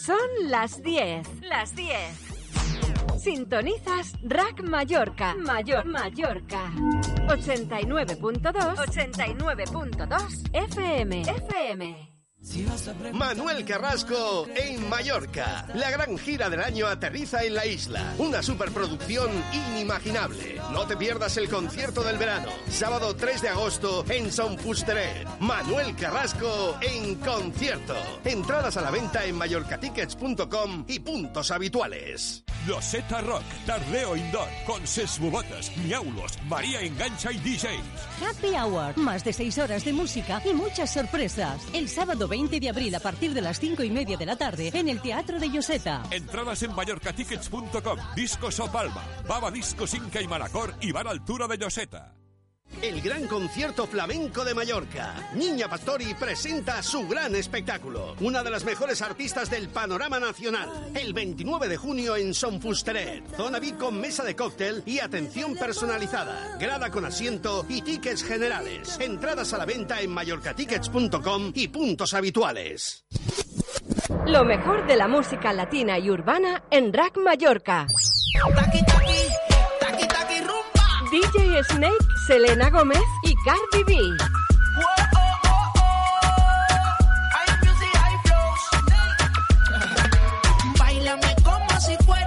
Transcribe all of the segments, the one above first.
Son las 10. Las 10. Sintonizas Rack Mallorca. Mayor Mallorca. 89.2. 89.2 FM. FM. Manuel Carrasco en Mallorca. La gran gira del año aterriza en la isla. Una superproducción inimaginable. No te pierdas el concierto del verano. Sábado 3 de agosto en Son Fusteret. Manuel Carrasco en concierto. Entradas a la venta en mallorcatickets.com y puntos habituales. Loseta Rock, Tardeo Indoor, con Ses Bubotes, Miaulos, María Engancha y DJs. Happy Hour, más de seis horas de música y muchas sorpresas. El sábado 20 de abril a partir de las cinco y media de la tarde en el Teatro de Yoseta. Entradas en mallorcatickets.com, Discos O Palma, Baba Discos Inca y Manacor y Bar Altura de Yoseta. El gran concierto flamenco de Mallorca. Niña Pastori presenta su gran espectáculo. Una de las mejores artistas del panorama nacional. El 29 de junio en Son Fusteret. Zona VIP con mesa de cóctel y atención personalizada. Grada con asiento y tickets generales. Entradas a la venta en mallorcatickets.com y puntos habituales. Lo mejor de la música latina y urbana en Rack Mallorca. Snake, Selena Gómez y Cardi B. Báilame como si fuera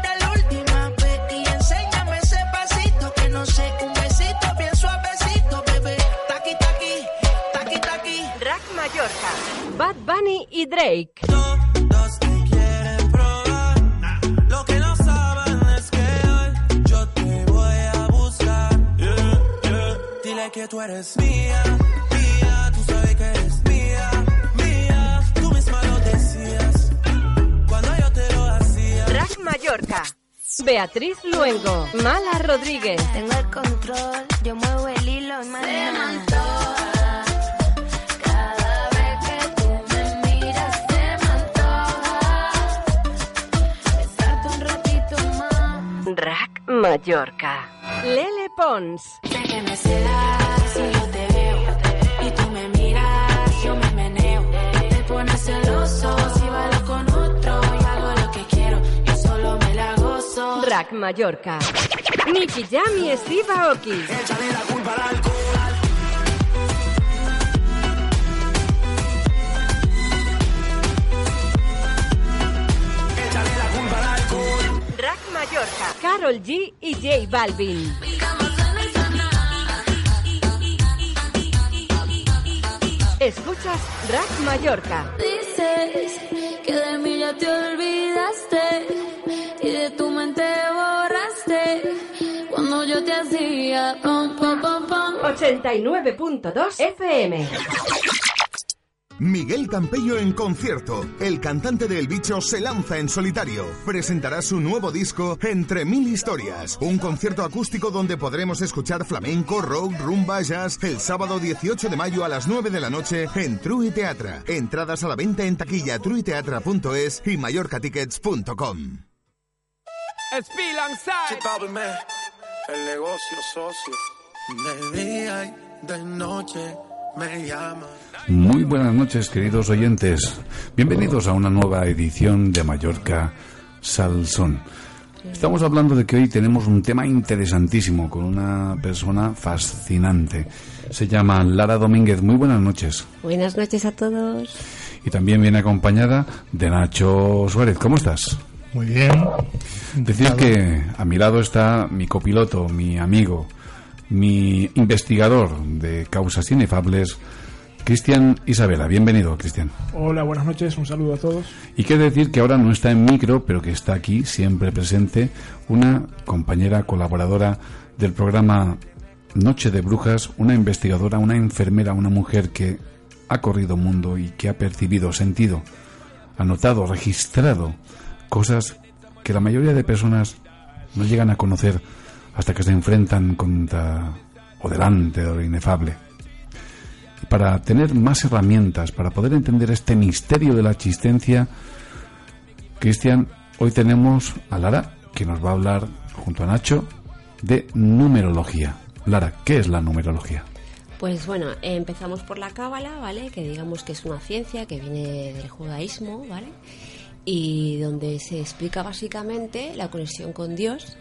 Que tú eres mía, mía. Tú sabes que eres mía, mía. Tú misma lo decías cuando yo te lo hacía. Rack Mallorca. Beatriz Luengo. Mala Rodríguez. Tengo el control, yo muevo el hilo y mañana. Cada vez que tú me miras se me antoja besarte un ratito más. Rack Mallorca. Lele Pons. Sé que me celas si yo te veo y tú me miras, yo me meneo. Te pones celoso si bailo con otro y hago lo que quiero, yo solo me la gozo. Rack Mallorca. Nicky Jam y Steve Aoki. Échale la culpa al alcohol. Mallorca. Carol G y J Balvin. Escuchas Rack Mallorca. Dices que de mí ya te olvidaste y de tu mente borraste cuando yo te hacía pom pom pom pom. 89.2 FM. Miguel Campello en concierto. El cantante de El Bicho se lanza en solitario. Presentará su nuevo disco Entre Mil Historias. Un concierto acústico donde podremos escuchar flamenco, rock, rumba, jazz el sábado 18 de mayo a las 9 de la noche en True Teatra. Entradas a la venta en taquilla truiteatra.es y mallorcatickets.com. El negocio socio. De día y de noche me llama. Muy buenas noches, queridos oyentes. Bienvenidos a una nueva edición de Mallorca Salsón. Estamos hablando de que hoy tenemos un tema interesantísimo con una persona fascinante. Se llama Lara Domínguez. Muy buenas noches. Buenas noches a todos. Y también viene acompañada de Nacho Suárez. ¿Cómo estás? Muy bien. Decir que a mi lado está mi copiloto, mi amigo, mi investigador de causas inefables, Cristian Isabela. Bienvenido, Cristian. Hola, buenas noches, un saludo a todos. Y qué decir que ahora no está en micro, pero que está aquí siempre presente una compañera colaboradora del programa Noche de Brujas, una investigadora, una enfermera, una mujer que ha corrido mundo y que ha percibido, sentido, anotado, registrado cosas que la mayoría de personas no llegan a conocer hasta que se enfrentan contra o delante de lo inefable. Para tener más herramientas, para poder entender este misterio de la existencia, Cristian, hoy tenemos a Lara que nos va a hablar junto a Nacho de numerología. Lara, ¿qué es la numerología? Pues bueno, empezamos por la cábala, ¿vale? Que digamos que es una ciencia que viene del judaísmo, ¿vale? Y donde se explica básicamente la conexión con Dios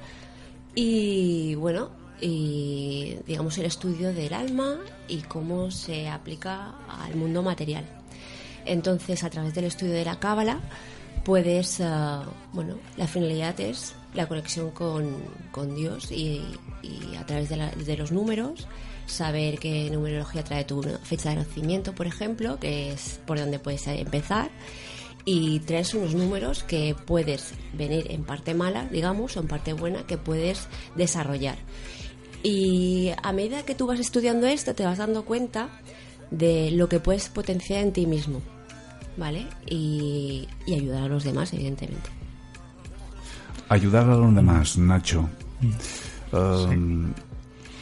y bueno, y digamos el estudio del alma y cómo se aplica al mundo material. Entonces, a través del estudio de la cábala puedes, ah, bueno, la finalidad es la conexión con, con Dios y, y a través de, la- de los números saber qué numerología trae tu fecha de nacimiento, por ejemplo, que es por donde puedes empezar y traes unos números que puedes venir en parte mala, digamos, o en parte buena, que puedes desarrollar. Y a medida que tú vas estudiando esto, te vas dando cuenta de lo que puedes potenciar en ti mismo, ¿vale? Y, y ayudar a los demás, evidentemente. Ayudar a los demás, Nacho. Um,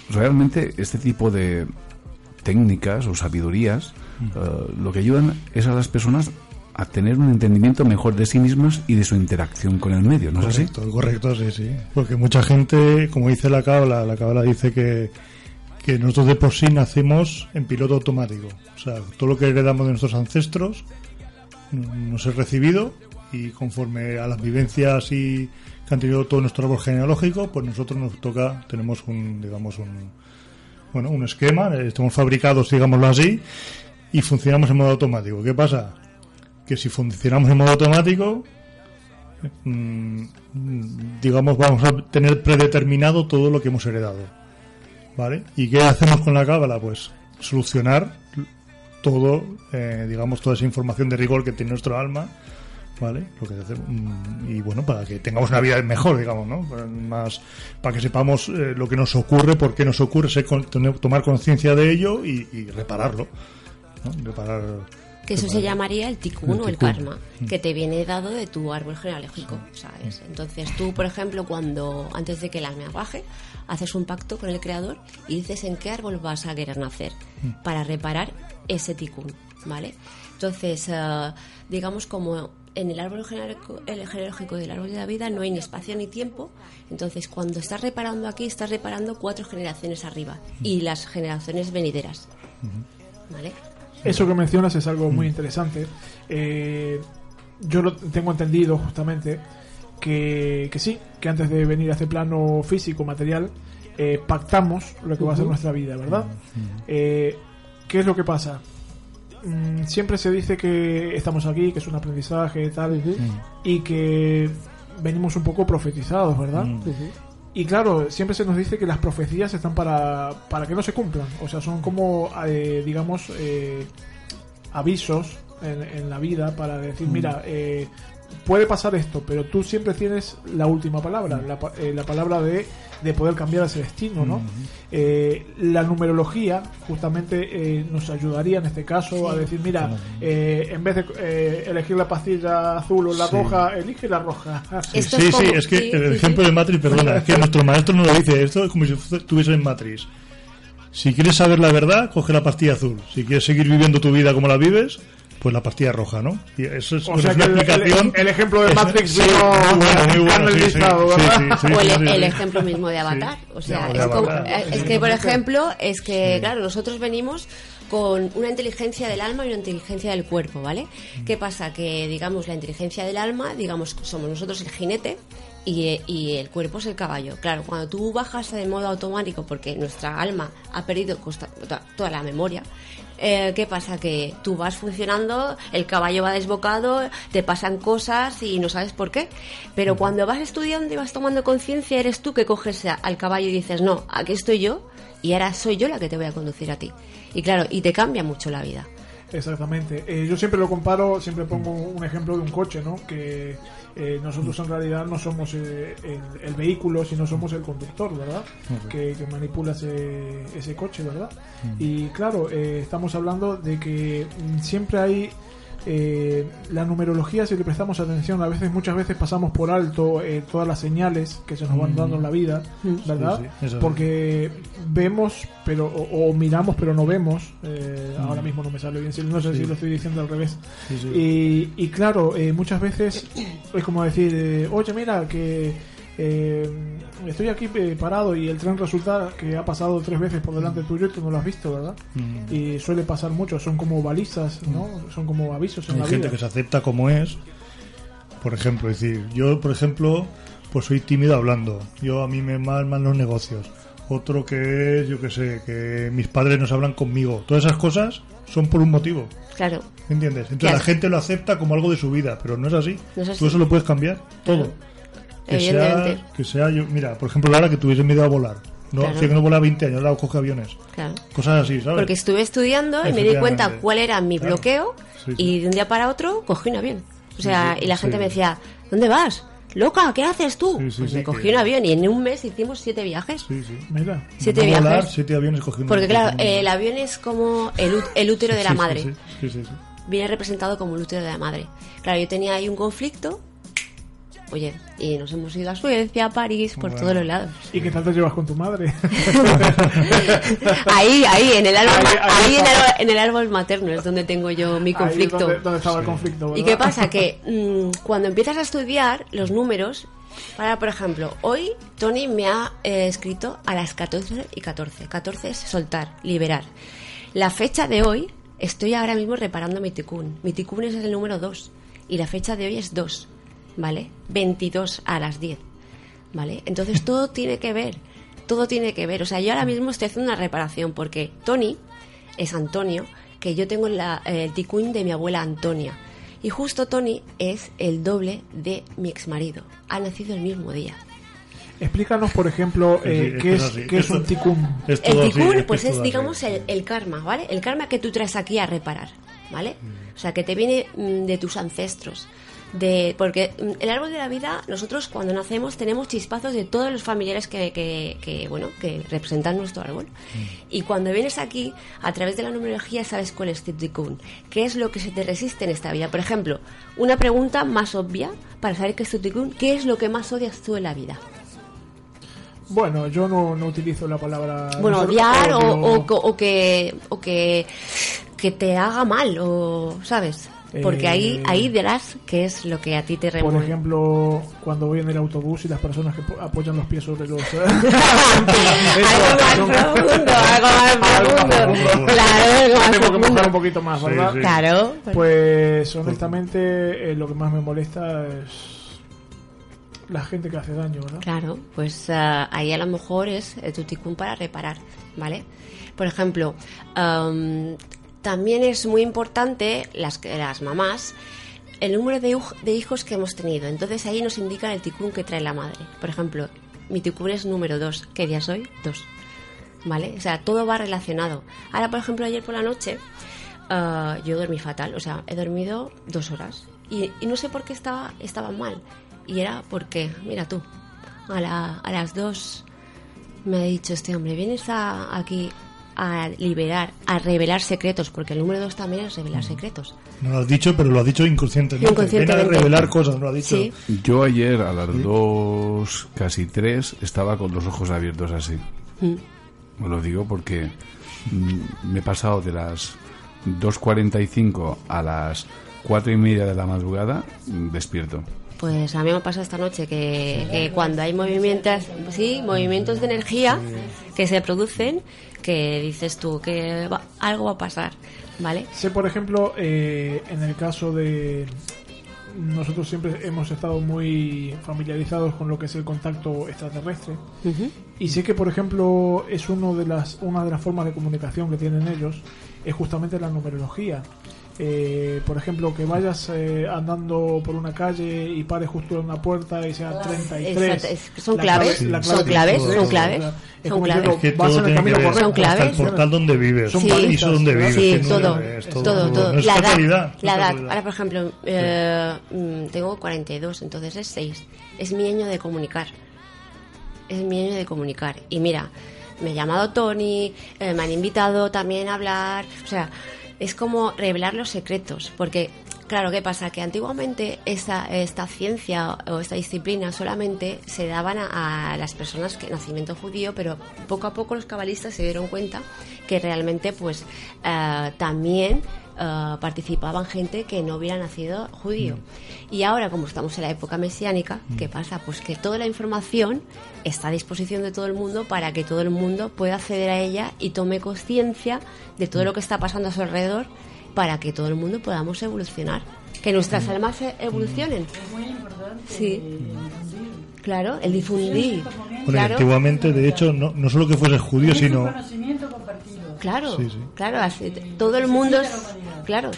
Realmente este tipo de técnicas o sabidurías uh, lo que ayudan es a las personas a tener un entendimiento mejor de sí mismas y de su interacción con el medio, ¿no es así? Correcto, correcto, sí, sí. Porque mucha gente, como dice la cábala, la cábala dice que, que nosotros de por sí nacemos en piloto automático. O sea, todo lo que heredamos de nuestros ancestros nos es recibido y conforme a las vivencias y que han tenido todo nuestro árbol genealógico, pues nosotros nos toca, tenemos un, digamos, un, bueno, un esquema, estamos fabricados, digámoslo así, y funcionamos en modo automático. ¿Qué pasa? Que si funcionamos en modo automático, mm, digamos, vamos a tener predeterminado todo lo que hemos heredado. ¿Vale? ¿Y qué hacemos con la cábala? Pues solucionar todo, eh, digamos, toda esa información de rigor que tiene nuestro alma, ¿vale? Lo que hacemos, mm, y bueno, para que tengamos una vida mejor, digamos, ¿no? Más, para que sepamos eh, lo que nos ocurre, por qué nos ocurre, ser tomar conciencia de ello y, y repararlo, ¿no? Reparar. Que eso se llamaría el tikkun o el karma, que te viene dado de tu árbol genealógico, ¿sabes? Entonces tú, por ejemplo, cuando antes de que el alma baje, haces un pacto con el creador y dices en qué árbol vas a querer nacer para reparar ese tikkun, ¿vale? Entonces, eh, digamos como en el árbol genealógico, el genealógico del árbol de la vida no hay ni espacio ni tiempo, entonces cuando estás reparando aquí, estás reparando cuatro generaciones arriba y las generaciones venideras, ¿vale? Eso que mencionas es algo muy interesante. Eh, yo lo tengo entendido justamente que, que sí, que antes de venir a este plano físico, material, eh, pactamos lo que va a ser nuestra vida, ¿verdad? Eh, ¿Qué es lo que pasa? Mm, siempre se dice que estamos aquí, que es un aprendizaje y tal, y que venimos un poco profetizados, ¿verdad? Y claro, siempre se nos dice que las profecías están para, para que no se cumplan. O sea, son como, eh, digamos, eh, avisos en, en la vida para decir, Mm. mira, eh, puede pasar esto, pero tú siempre tienes la última palabra, la, pa- eh, la palabra de, de poder cambiar ese destino, ¿no? Ujú. Eh, la numerología justamente eh, nos ayudaría en este caso a decir, mira, eh, en vez de eh, elegir la pastilla azul o la Sí. roja, elige la roja. Sí, sí, sí, es que el ejemplo de Matrix, perdona, es que nuestro maestro nos lo dice, esto es como si estuviese en Matrix. Si quieres saber la verdad, coge la pastilla azul. Si quieres seguir viviendo tu vida como la vives, pues la pastilla roja, ¿no? Y eso es, O sea que una el- el- explicación. el ejemplo de es- Matrix sí, vino muy bueno, muy bueno, sí, sí, canalizado, sí, ¿verdad? sí, sí, o el, sí, sí, el sí. ejemplo mismo de Avatar. O sea, es, como- Avatar. eh, es que, por ejemplo, es que, claro, nosotros venimos con una inteligencia del alma y una inteligencia del cuerpo, ¿vale? ¿Qué pasa? Que, digamos, la inteligencia del alma, digamos, somos nosotros el jinete y, y el cuerpo es el caballo. Claro, cuando tú bajas de modo automático porque nuestra alma ha perdido costa- toda, toda la memoria, eh, ¿qué pasa? Que tú vas funcionando, el caballo va desbocado, te pasan cosas y no sabes por qué. Pero cuando vas estudiando y vas tomando conciencia, eres tú que coges al caballo y dices, no, aquí estoy yo y ahora soy yo la que te voy a conducir a ti. Y claro, y te cambia mucho la vida. Exactamente. Eh, yo siempre lo comparo, siempre pongo un ejemplo de un coche, ¿no? Que eh, nosotros en realidad no somos eh, el, el vehículo, sino somos el conductor, ¿verdad? Que, que manipula ese, ese coche, ¿verdad? Y claro, eh, estamos hablando de que mm, siempre hay eh, la numerología, si le prestamos atención, a veces, muchas veces pasamos por alto eh, todas las señales que se nos van Mm. dando en la vida, ¿verdad? Sí, sí. Porque vemos, pero o, o miramos, pero no vemos. eh, Mm. Ahora mismo no me sale bien, si- no sé Sí. si lo estoy diciendo al revés. Y, y claro, eh, muchas veces es como decir, eh, oye, mira, que eh, estoy aquí eh, parado y el tren resulta que ha pasado tres veces por delante tuyo y tú no lo has visto, ¿verdad? Mm. Y suele pasar mucho, son como balizas, ¿no? Son como avisos en Hay la gente vida. que se acepta como es. Por ejemplo, es decir, yo, por ejemplo, pues soy tímido hablando. Yo a mí me malman los negocios. Otro que es, yo que sé, que mis padres no se hablan conmigo. Todas esas cosas son por un motivo. Claro. ¿Entiendes? Entonces Claro. la gente lo acepta como algo de su vida, pero no es así. No es así. Tú eso lo puedes cambiar, todo. Que Evidentemente. sea, que sea yo, mira, por ejemplo, Lara que tuviese miedo a volar. No, Claro. que no volaba 20 años, ahora coge aviones. Claro. Cosas así, ¿sabes? Porque estuve estudiando y me di cuenta cuál era mi Claro. bloqueo Sí, sí. y de un día para otro cogí un avión. O sea, Sí, y la gente me decía, ¿dónde vas? Loca, ¿qué haces tú? Pues me cogí un avión y en un mes hicimos siete viajes. Sí, sí. Mira. Siete No volar, viajes. siete aviones cogiendo. Porque claro, el avión es como el, el útero de la madre. sí, sí, sí, sí. Viene representado como el útero de la madre. Claro, yo tenía ahí un conflicto. Oye, y nos hemos ido a Suecia, a París, por Bueno. todos los lados. ¿Y qué tal te llevas con tu madre? Ahí, ahí, en el árbol, Ahí- ahí ahí en, el, en el árbol materno es donde tengo yo mi Ahí es conflicto. donde, donde estaba el conflicto, ¿Y qué pasa? Que mm, cuando empiezas a estudiar los números, para, por ejemplo, hoy Tony me ha eh, escrito a las 14 y 14. 14 es soltar, liberar. La fecha de hoy, estoy ahora mismo reparando mi ticún. Mi ticún es el número 2 y la fecha de hoy es 2, ¿vale? 22 a las 10, ¿vale? Entonces todo tiene que ver, todo tiene que ver. O sea, yo ahora mismo estoy haciendo una reparación porque Tony es Antonio, que yo tengo la- el ticún de mi abuela Antonia. Y justo Tony es el doble de mi exmarido. Ha nacido el mismo día. Explícanos, por ejemplo, eh, sí, qué, es, así, qué es un ticún. es El ticún, pues es digamos, el, el karma, ¿vale? El karma que tú traes aquí a reparar, ¿vale? O sea, que te viene mm, de tus ancestros. De, porque mm, el árbol de la vida, nosotros cuando nacemos tenemos chispazos de todos los familiares que, que, que, bueno, que representan nuestro árbol. Y cuando vienes aquí, a través de la numerología sabes cuál es tu ticún. ¿Qué es lo que se te resiste en esta vida? Por ejemplo, una pregunta más obvia para saber qué es tu ticún. ¿Qué es lo que más odias tú en la vida? Bueno, yo no, no utilizo la palabra... bueno, odiar o, o, o que o que que te haga mal o sabes porque Eh, ahí ahí verás qué es lo que a ti te Por remueve ejemplo, cuando voy en el autobús y las personas que po- apoyan los pies sobre los... algo más profundo algo más profundo claro algo más Tengo que un poquito más, ¿verdad? sí. claro Pues honestamente eh, lo que más me molesta es la gente que hace daño, ¿verdad? Claro, pues ah, ahí a lo mejor es eh, tu ticún para reparar, ¿vale? Por ejemplo, am, también es muy importante las, las mamás el número de, hijos que hemos tenido. Entonces ahí nos indican el ticún que trae la madre. Por ejemplo, mi ticún es número 2. ¿Qué día soy? 2. ¿Vale? O sea, todo va relacionado. Ahora, por ejemplo, ayer por la noche ah, yo dormí fatal. O sea, he dormido dos horas. Y, y no sé por qué estaba, estaba mal. Y era porque, mira tú, a, la- a las dos me ha dicho este hombre, vienes a, aquí a liberar, a revelar secretos, porque el número dos también es revelar secretos. No lo has dicho, pero lo has dicho inconscientemente. Inconscientemente. Ven a revelar cosas, no lo has dicho. Sí. Yo ayer a las dos, casi tres, estaba con los ojos abiertos así. Mm. Os lo digo porque mm, me he pasado de las 2.45 a las cuatro y media de la madrugada mm, despierto. Pues a mí me pasa esta noche que, que cuando hay movimientos, sí, movimientos de energía que se producen, que dices tú que va- algo va a pasar, ¿vale? Sé, por ejemplo, eh, en el caso de... Nosotros siempre hemos estado muy familiarizados con lo que es el contacto extraterrestre. Y sé que, por ejemplo, es uno de las, una de las formas de comunicación que tienen ellos, es justamente la numerología. Eh, por ejemplo, que vayas eh, andando por una calle y pares justo en una puerta y sea 33. Exacto, es- son La claves, clave- la son clave claves, son eso, claves, claro. Es son como claves. Es que vas en el camino correcto. Son hasta claves. el portal donde vives, Son Sí. piso donde vives. Sí, todo, es todo, todo, todo. No es la edad, la edad. Ahora, por ejemplo, eh, mm, tengo 42, entonces es 6. Es mi año de comunicar. Es mi año de comunicar. Y mira, me ha llamado Tony, eh, me han invitado también a hablar. O sea, es como revelar los secretos. Porque, claro, ¿qué pasa? Que antiguamente esta, esta ciencia o esta disciplina solamente se daban a, las personas que nacimiento judío, pero poco a poco los cabalistas se dieron cuenta que realmente, pues, eh, también eh, participaban gente que no hubiera nacido judío. Y ahora, como estamos en la época mesiánica, ¿qué pasa? Pues que toda la información está a disposición de todo el mundo para que todo el mundo pueda acceder a ella y tome conciencia de todo lo que está pasando a su alrededor para que todo el mundo podamos evolucionar. Que nuestras almas e- evolucionen. Sí. Claro, el difundir. Bueno, y Claro. antiguamente, de hecho, no, no solo que fuese judío, sino. Claro, Sí, sí. claro, así- todo el mundo es, claro,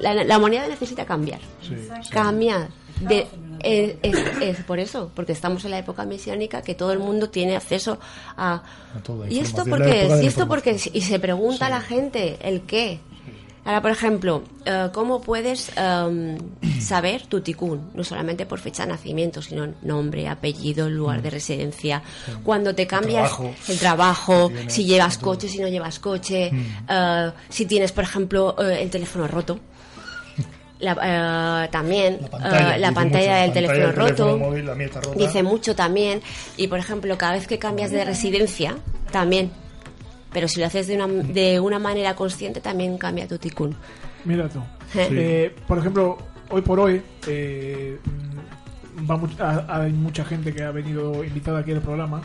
la, la humanidad necesita cambiar, Sí, sí. cambiar. De, es, es- es por eso, porque estamos en la época mesiánica que todo el mundo tiene acceso a... A toda ¿Y esto información, por la qué época es? de ¿Y esto la por qué es? Y se pregunta a la gente el qué. Ahora, por ejemplo, eh, ¿cómo puedes em, saber tu ticún? No solamente por fecha de nacimiento, sino nombre, apellido, lugar de residencia. Cuando te cambias trabajo. el trabajo, Si tienes, si llevas coche, si no llevas coche, eh, si tienes, por ejemplo, eh, el teléfono roto. La- eh, también La pantalla, la pantalla del teléfono pantalla roto teléfono móvil, dice mucho también y por ejemplo cada vez que cambias de residencia también pero si lo haces de una, de una manera consciente también cambia tu ticún Mira tú. Sí. Eh, por ejemplo, hoy por hoy eh, mm, va much- hay mucha gente que ha venido invitada aquí al programa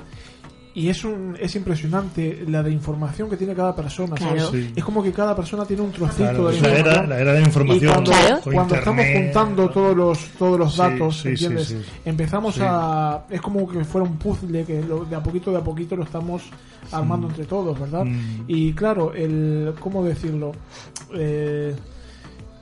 y es un es impresionante la de información que tiene cada persona. ¿sabes? Claro. Sí. Es como que cada persona tiene un trocito Claro, de la era- información. la era de información, Y cuando, Claro. con cuando estamos juntando todos los todos los datos, sí, sí, ¿entiendes? sí. Empezamos Sí. a es como que fuera un puzzle que lo- de a poquito de a poquito lo estamos armando entre todos, ¿verdad? Mm. Y claro, el cómo decirlo. Eh,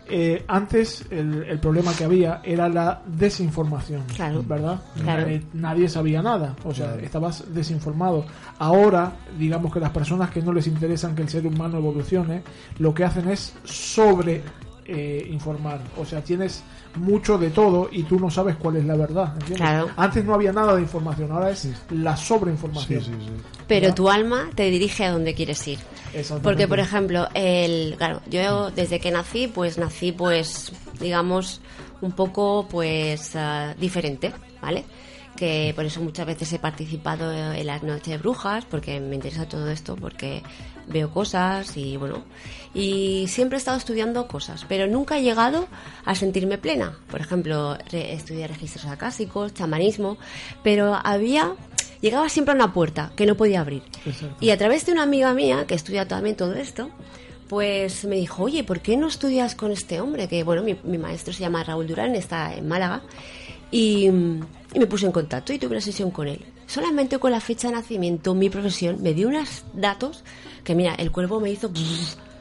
eh, antes el, el problema que había era la desinformación, Claro, ¿verdad? claro. Nadie sabía nada, o sea, Claro. estabas desinformado. Ahora, digamos que las personas que no les interesan que el ser humano evolucione, lo que hacen es sobre eh, informar, o sea, tienes mucho de todo y tú no sabes cuál es la verdad, ¿entiendes? Claro. Antes no había nada de información, ahora es la sobreinformación. Sí, sí, sí. pero tu alma te dirige a donde quieres ir Exactamente. porque por ejemplo el claro yo desde que nací pues nací pues digamos un poco pues ah, diferente vale que por eso muchas veces he participado en las noches de brujas porque me interesa todo esto porque veo cosas y bueno y siempre he estado estudiando cosas pero nunca he llegado a sentirme plena por ejemplo re- estudié registros acásicos chamanismo pero había llegaba siempre a una puerta que no podía abrir Exacto. y a través de una amiga mía que estudia también todo esto, pues me dijo, oye, ¿por qué no estudias con este hombre? Que bueno, mi, mi maestro se llama Raúl Durán, está en Málaga. Y, y me puse en contacto y tuve una sesión con él. Solamente con la fecha de nacimiento, mi profesión, me dio unos datos que, mira, el cuerpo me hizo...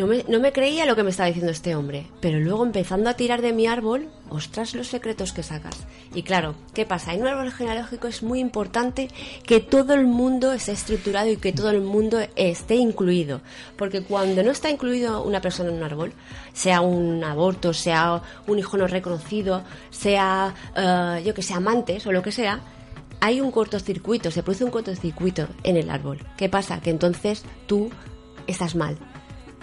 No me, no me creía lo que me estaba diciendo este hombre, pero luego empezando a tirar de mi árbol, ostras los secretos que sacas. Y claro, ¿qué pasa? En un árbol genealógico es muy importante que todo el mundo esté estructurado y que todo el mundo esté incluido. Porque cuando no está incluido una persona en un árbol, sea un aborto, sea un hijo no reconocido, sea, eh, yo que sé, amantes o lo que sea, hay un cortocircuito, se produce un cortocircuito en el árbol. ¿Qué pasa? Que entonces tú estás mal.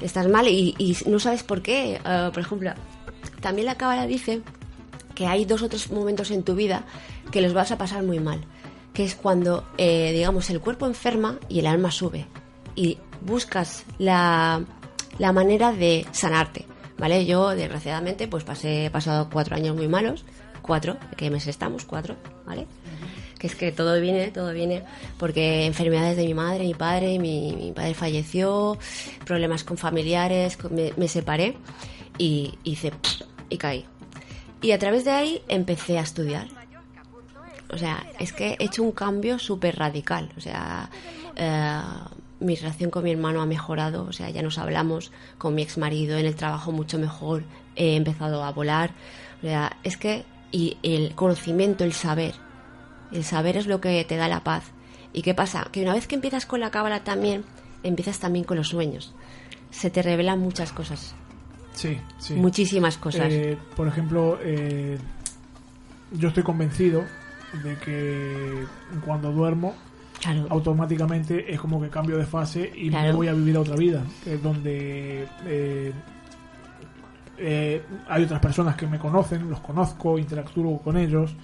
Estás mal y, y no sabes por qué. Eh, por ejemplo, también la cábala dice que hay dos o tres momentos en tu vida que los vas a pasar muy mal. Que es cuando, eh, digamos, el cuerpo enferma y el alma sube. Y buscas la, la manera de sanarte. ¿Vale? Yo, desgraciadamente, pues pasé, he pasado cuatro años muy malos. Cuatro, ¿qué meses estamos? Cuatro, ¿vale? Que es que todo viene, todo viene, porque enfermedades de mi madre, mi padre, mi, mi padre falleció, problemas con familiares, me, me separé y hice y caí. Y a través de ahí empecé a estudiar. O sea, es que he hecho un cambio súper radical. O sea, eh, mi relación con mi hermano ha mejorado, o sea, ya nos hablamos con mi ex marido en el trabajo mucho mejor, he empezado a volar, o sea, es que y el conocimiento, el saber, el saber es lo que te da la paz. ¿Y qué pasa? Que una vez que empiezas con la cábala también, empiezas también con los sueños. Se te revelan muchas cosas. Sí, sí. Muchísimas cosas. Eh, por ejemplo, eh, yo estoy convencido de que cuando duermo, automáticamente es como que cambio de fase y me voy a vivir a otra vida, eh, donde eh, eh, hay otras personas que me conocen, los conozco, interactúo con ellos.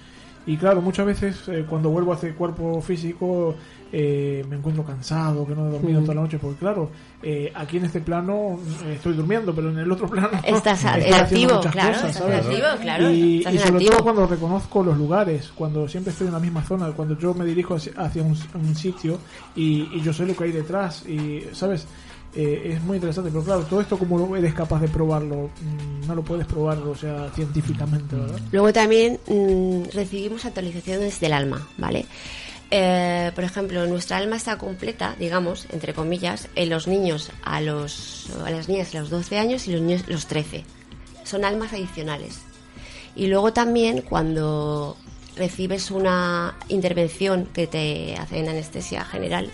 Y claro, muchas veces eh, cuando vuelvo a este cuerpo físico eh, me encuentro cansado, que no he dormido toda la noche, porque claro, eh, aquí en este plano eh, estoy durmiendo, pero en el otro plano Estás activo, claro, cosas, estás en ¿sabes? activo, claro, Y, estás y en sobre activo. todo cuando reconozco los lugares, cuando siempre estoy en la misma zona, cuando yo me dirijo hacia, hacia un, un sitio y, y yo sé lo que hay detrás, y ¿sabes? Eh, es muy interesante, pero claro, todo esto como eres capaz de probarlo, Mm, no lo puedes probar, o sea, científicamente, ¿verdad? Luego también mm, recibimos actualizaciones del alma, ¿vale? Eh, por ejemplo, nuestra alma está completa, digamos, entre comillas, en los niños a los a las niñas a los 12 años y los niños los 13. Son almas adicionales. Y luego también cuando recibes una intervención que te hacen anestesia general,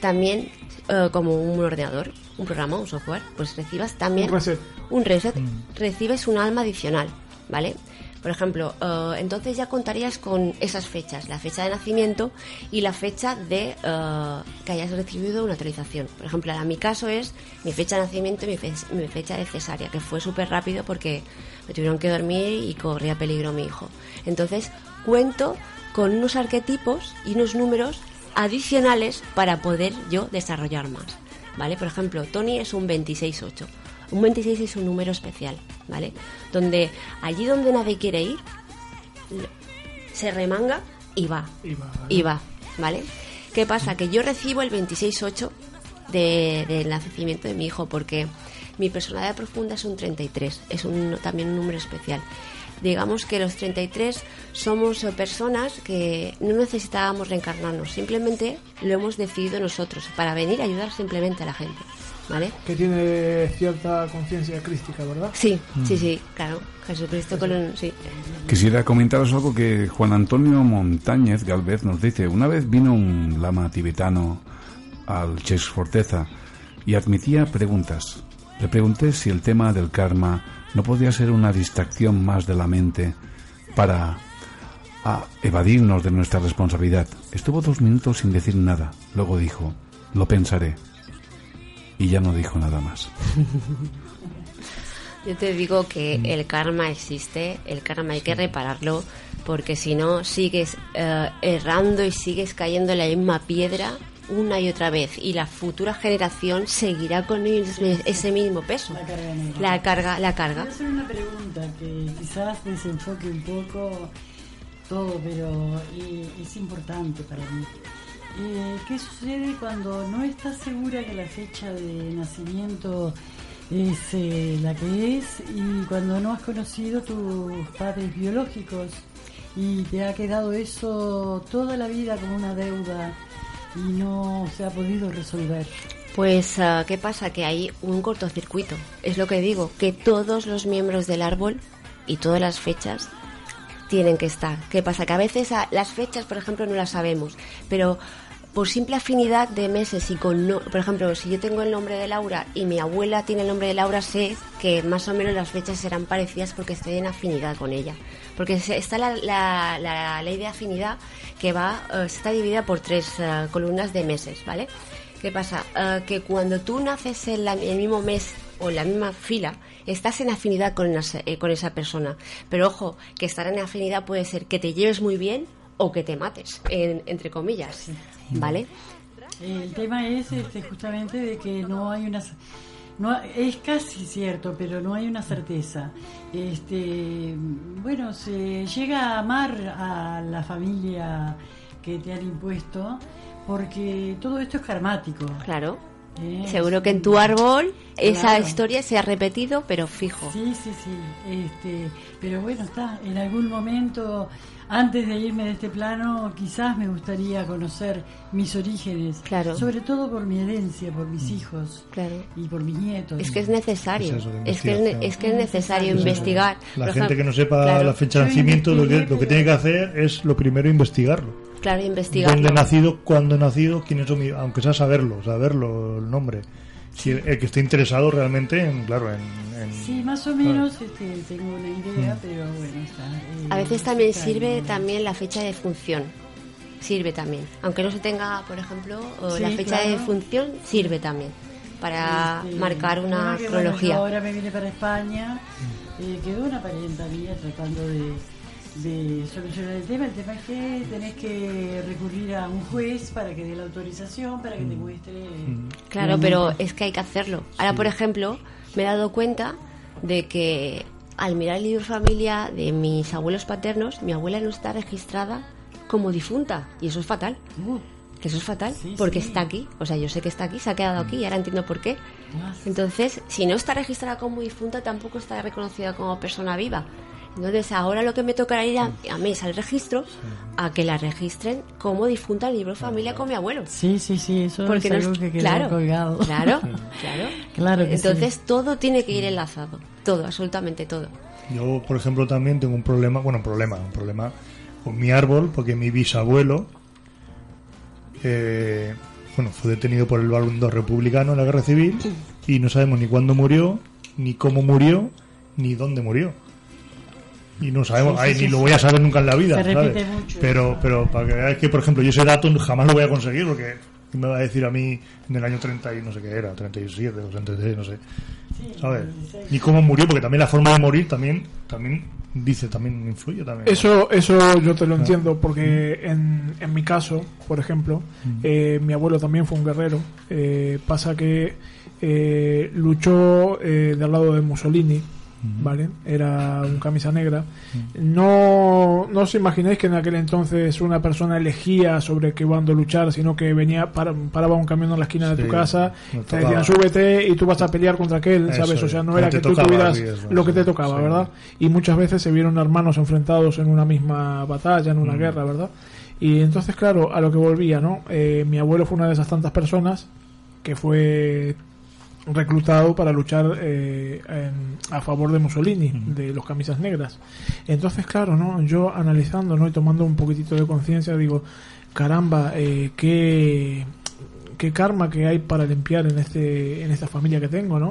también eh, como un ordenador, un programa, un software, pues recibas también Un reset. un reset, recibes un alma adicional, ¿vale? Por ejemplo, eh, entonces ya contarías con esas fechas, la fecha de nacimiento y la fecha de eh, que hayas recibido una autorización. Por ejemplo, en mi caso es mi fecha de nacimiento y mi, fe- mi fecha de cesárea, que fue súper rápido porque me tuvieron que dormir y corría peligro mi hijo. Entonces, cuento con unos arquetipos y unos números adicionales para poder yo desarrollar más. ¿Vale? Por ejemplo, Tony es un 26-8. Un 26 es un número especial, ¿vale? Donde allí donde nadie quiere ir, se remanga y va. Y va, Y va, ¿vale? ¿Qué pasa? Que yo recibo el 26-8 de- del nacimiento de mi hijo porque mi personalidad profunda es un 33, es un, también un número especial. Digamos que los 33 somos eh, personas que no necesitábamos reencarnarnos, simplemente lo hemos decidido nosotros para venir a ayudar simplemente a la gente, ¿vale? Que tiene cierta conciencia crística, ¿verdad? Sí, sí, sí, claro. Jesucristo con un- sí. Quisiera comentaros algo que Juan Antonio Montañez Galvez nos dice. Una vez vino un lama tibetano al Chex Forteza y admitía preguntas. Le pregunté si el tema del karma no podía ser una distracción más de la mente para a evadirnos de nuestra responsabilidad. Estuvo dos minutos sin decir nada. Luego dijo, lo pensaré. Y ya no dijo nada más. Yo te digo que el karma existe, el karma hay que repararlo, porque si no sigues eh, errando y sigues cayendo en la misma piedra una y otra vez, y la futura generación seguirá con ese mismo peso. La carga negra. La carga, la carga. Hacer una pregunta que quizás desenfoque un poco todo, pero es importante para mí. Eh, ¿Qué sucede cuando no estás segura que la fecha de nacimiento es eh, la que es y cuando no has conocido tus padres biológicos y te ha quedado eso toda la vida como una deuda y no se ha podido resolver? Pues, ah, ¿qué pasa? Que hay un cortocircuito. Es lo que digo, que todos los miembros del árbol y todas las fechas tienen que estar. ¿Qué pasa? Que a veces ah, las fechas, por ejemplo, no las sabemos, pero por simple afinidad de meses y con, no- por ejemplo, si yo tengo el nombre de Laura y mi abuela tiene el nombre de Laura, sé que más o menos las fechas serán parecidas porque estoy en afinidad con ella. Porque está la, la- la ley de afinidad que va, eh, está dividida por tres eh, columnas de meses, ¿vale? ¿Qué pasa? Eh, que cuando tú naces en la- el mismo mes o en la misma fila, estás en afinidad con, esa- con esa persona. Pero ojo, que estar en afinidad puede ser que te lleves muy bien o que te mates, en- entre comillas. ¿Vale? El tema es este, justamente de que no hay una... No, es casi cierto, pero no hay una certeza. Este, bueno, se llega a amar a la familia que te han impuesto porque todo esto es karmático. Claro. Seguro que en tu árbol esa Claro. historia se ha repetido, pero fijo. Sí, sí, sí. Este, pero bueno, está. En algún momento, antes de irme de este plano, quizás me gustaría conocer mis orígenes. Claro. Sobre todo por mi herencia, por mis hijos. Claro. Y por mis nietos. Es que es necesario. Es es, que es, es que es necesario Es investigar. La Por gente ejemplo, que no sepa claro, la fecha de nacimiento, lo que, lo que tiene que hacer es lo primero investigarlo. Claro, investigar. Dónde he nacido, cuándo he nacido, quién es mi, aunque sea saberlo, saberlo, el nombre. Si el, que esté interesado realmente en, claro, en, en- Sí, más o menos este, tengo una idea, Mm. pero bueno, está. eh, A veces también está sirve en- también la fecha de función. Sirve también. Aunque no se tenga, por ejemplo, Sí, la fecha de claro. función, sirve también. Para Este, marcar una bueno, bueno, cronología. yo ahora me vine para España, eh, quedó una parienta mía tratando de, de solucionar el tema. El tema es que tenés que recurrir a un juez para que dé la autorización, para que te muestre. Claro, Mm. pero es que hay que hacerlo. Ahora, por ejemplo, me he dado cuenta de que al mirar el libro familia de mis abuelos paternos, mi abuela no está registrada como difunta. Y eso es fatal. Uh, Que eso es fatal, Sí, porque sí. está aquí. O sea, yo sé que está aquí, se ha quedado aquí y ahora entiendo por qué. Entonces, si no está registrada como difunta, tampoco está reconocida como persona viva. Entonces, ahora lo que me tocará ir a, a mí es al registro a que la registren como difunta el libro familia con mi abuelo. Sí, sí, sí, eso Porque es no algo que quedó claro, colgado. Claro, claro. Claro que sí. Entonces, todo tiene que ir enlazado. Todo, absolutamente todo. Yo, por ejemplo, también tengo un problema, bueno, un problema, un problema con mi árbol, porque mi bisabuelo, eh, bueno, fue detenido por el bando republicano en la guerra civil y no sabemos ni cuándo murió, ni cómo murió, ni dónde murió. Y no sabemos, Sí, sí, ay, sí, ni lo voy a saber nunca en la vida. Se ¿sabes? repite mucho Pero, pero para que veáis que, por ejemplo, yo ese dato jamás lo voy a conseguir porque ¿qué me va a decir a mí en el año 30 y no sé qué era, 37 o 33, no sé. ¿Sabes? Ni cómo murió, porque también la forma de morir también, también dice, también influye también. Eso, eso yo te lo entiendo, porque en, en mi caso, por ejemplo, eh, mi abuelo también fue un guerrero. Eh, pasa que eh, luchó eh, del lado de Mussolini, ¿vale? Era un camisa negra. No, no os imagináis que en aquel entonces una persona elegía sobre qué bando luchar, sino que venía, para- paraba un camión en la esquina de tu casa, te decían súbete y tú vas a pelear contra aquel, Eso ¿sabes? O sea, no era que tú tuvieras lo que te tocaba, sí. ¿verdad? Y muchas veces se vieron hermanos enfrentados en una misma batalla, en una Mm. guerra, ¿verdad? Y entonces, claro, a lo que volvía, ¿no? Eh, mi abuelo fue una de esas tantas personas que fue reclutado para luchar eh, en- a favor de Mussolini, de los camisas negras. Entonces, claro, ¿no? Yo analizando, ¿no? Y tomando un poquitito de conciencia, digo, caramba, eh, qué, qué karma que hay para limpiar en este en esta familia que tengo, ¿no?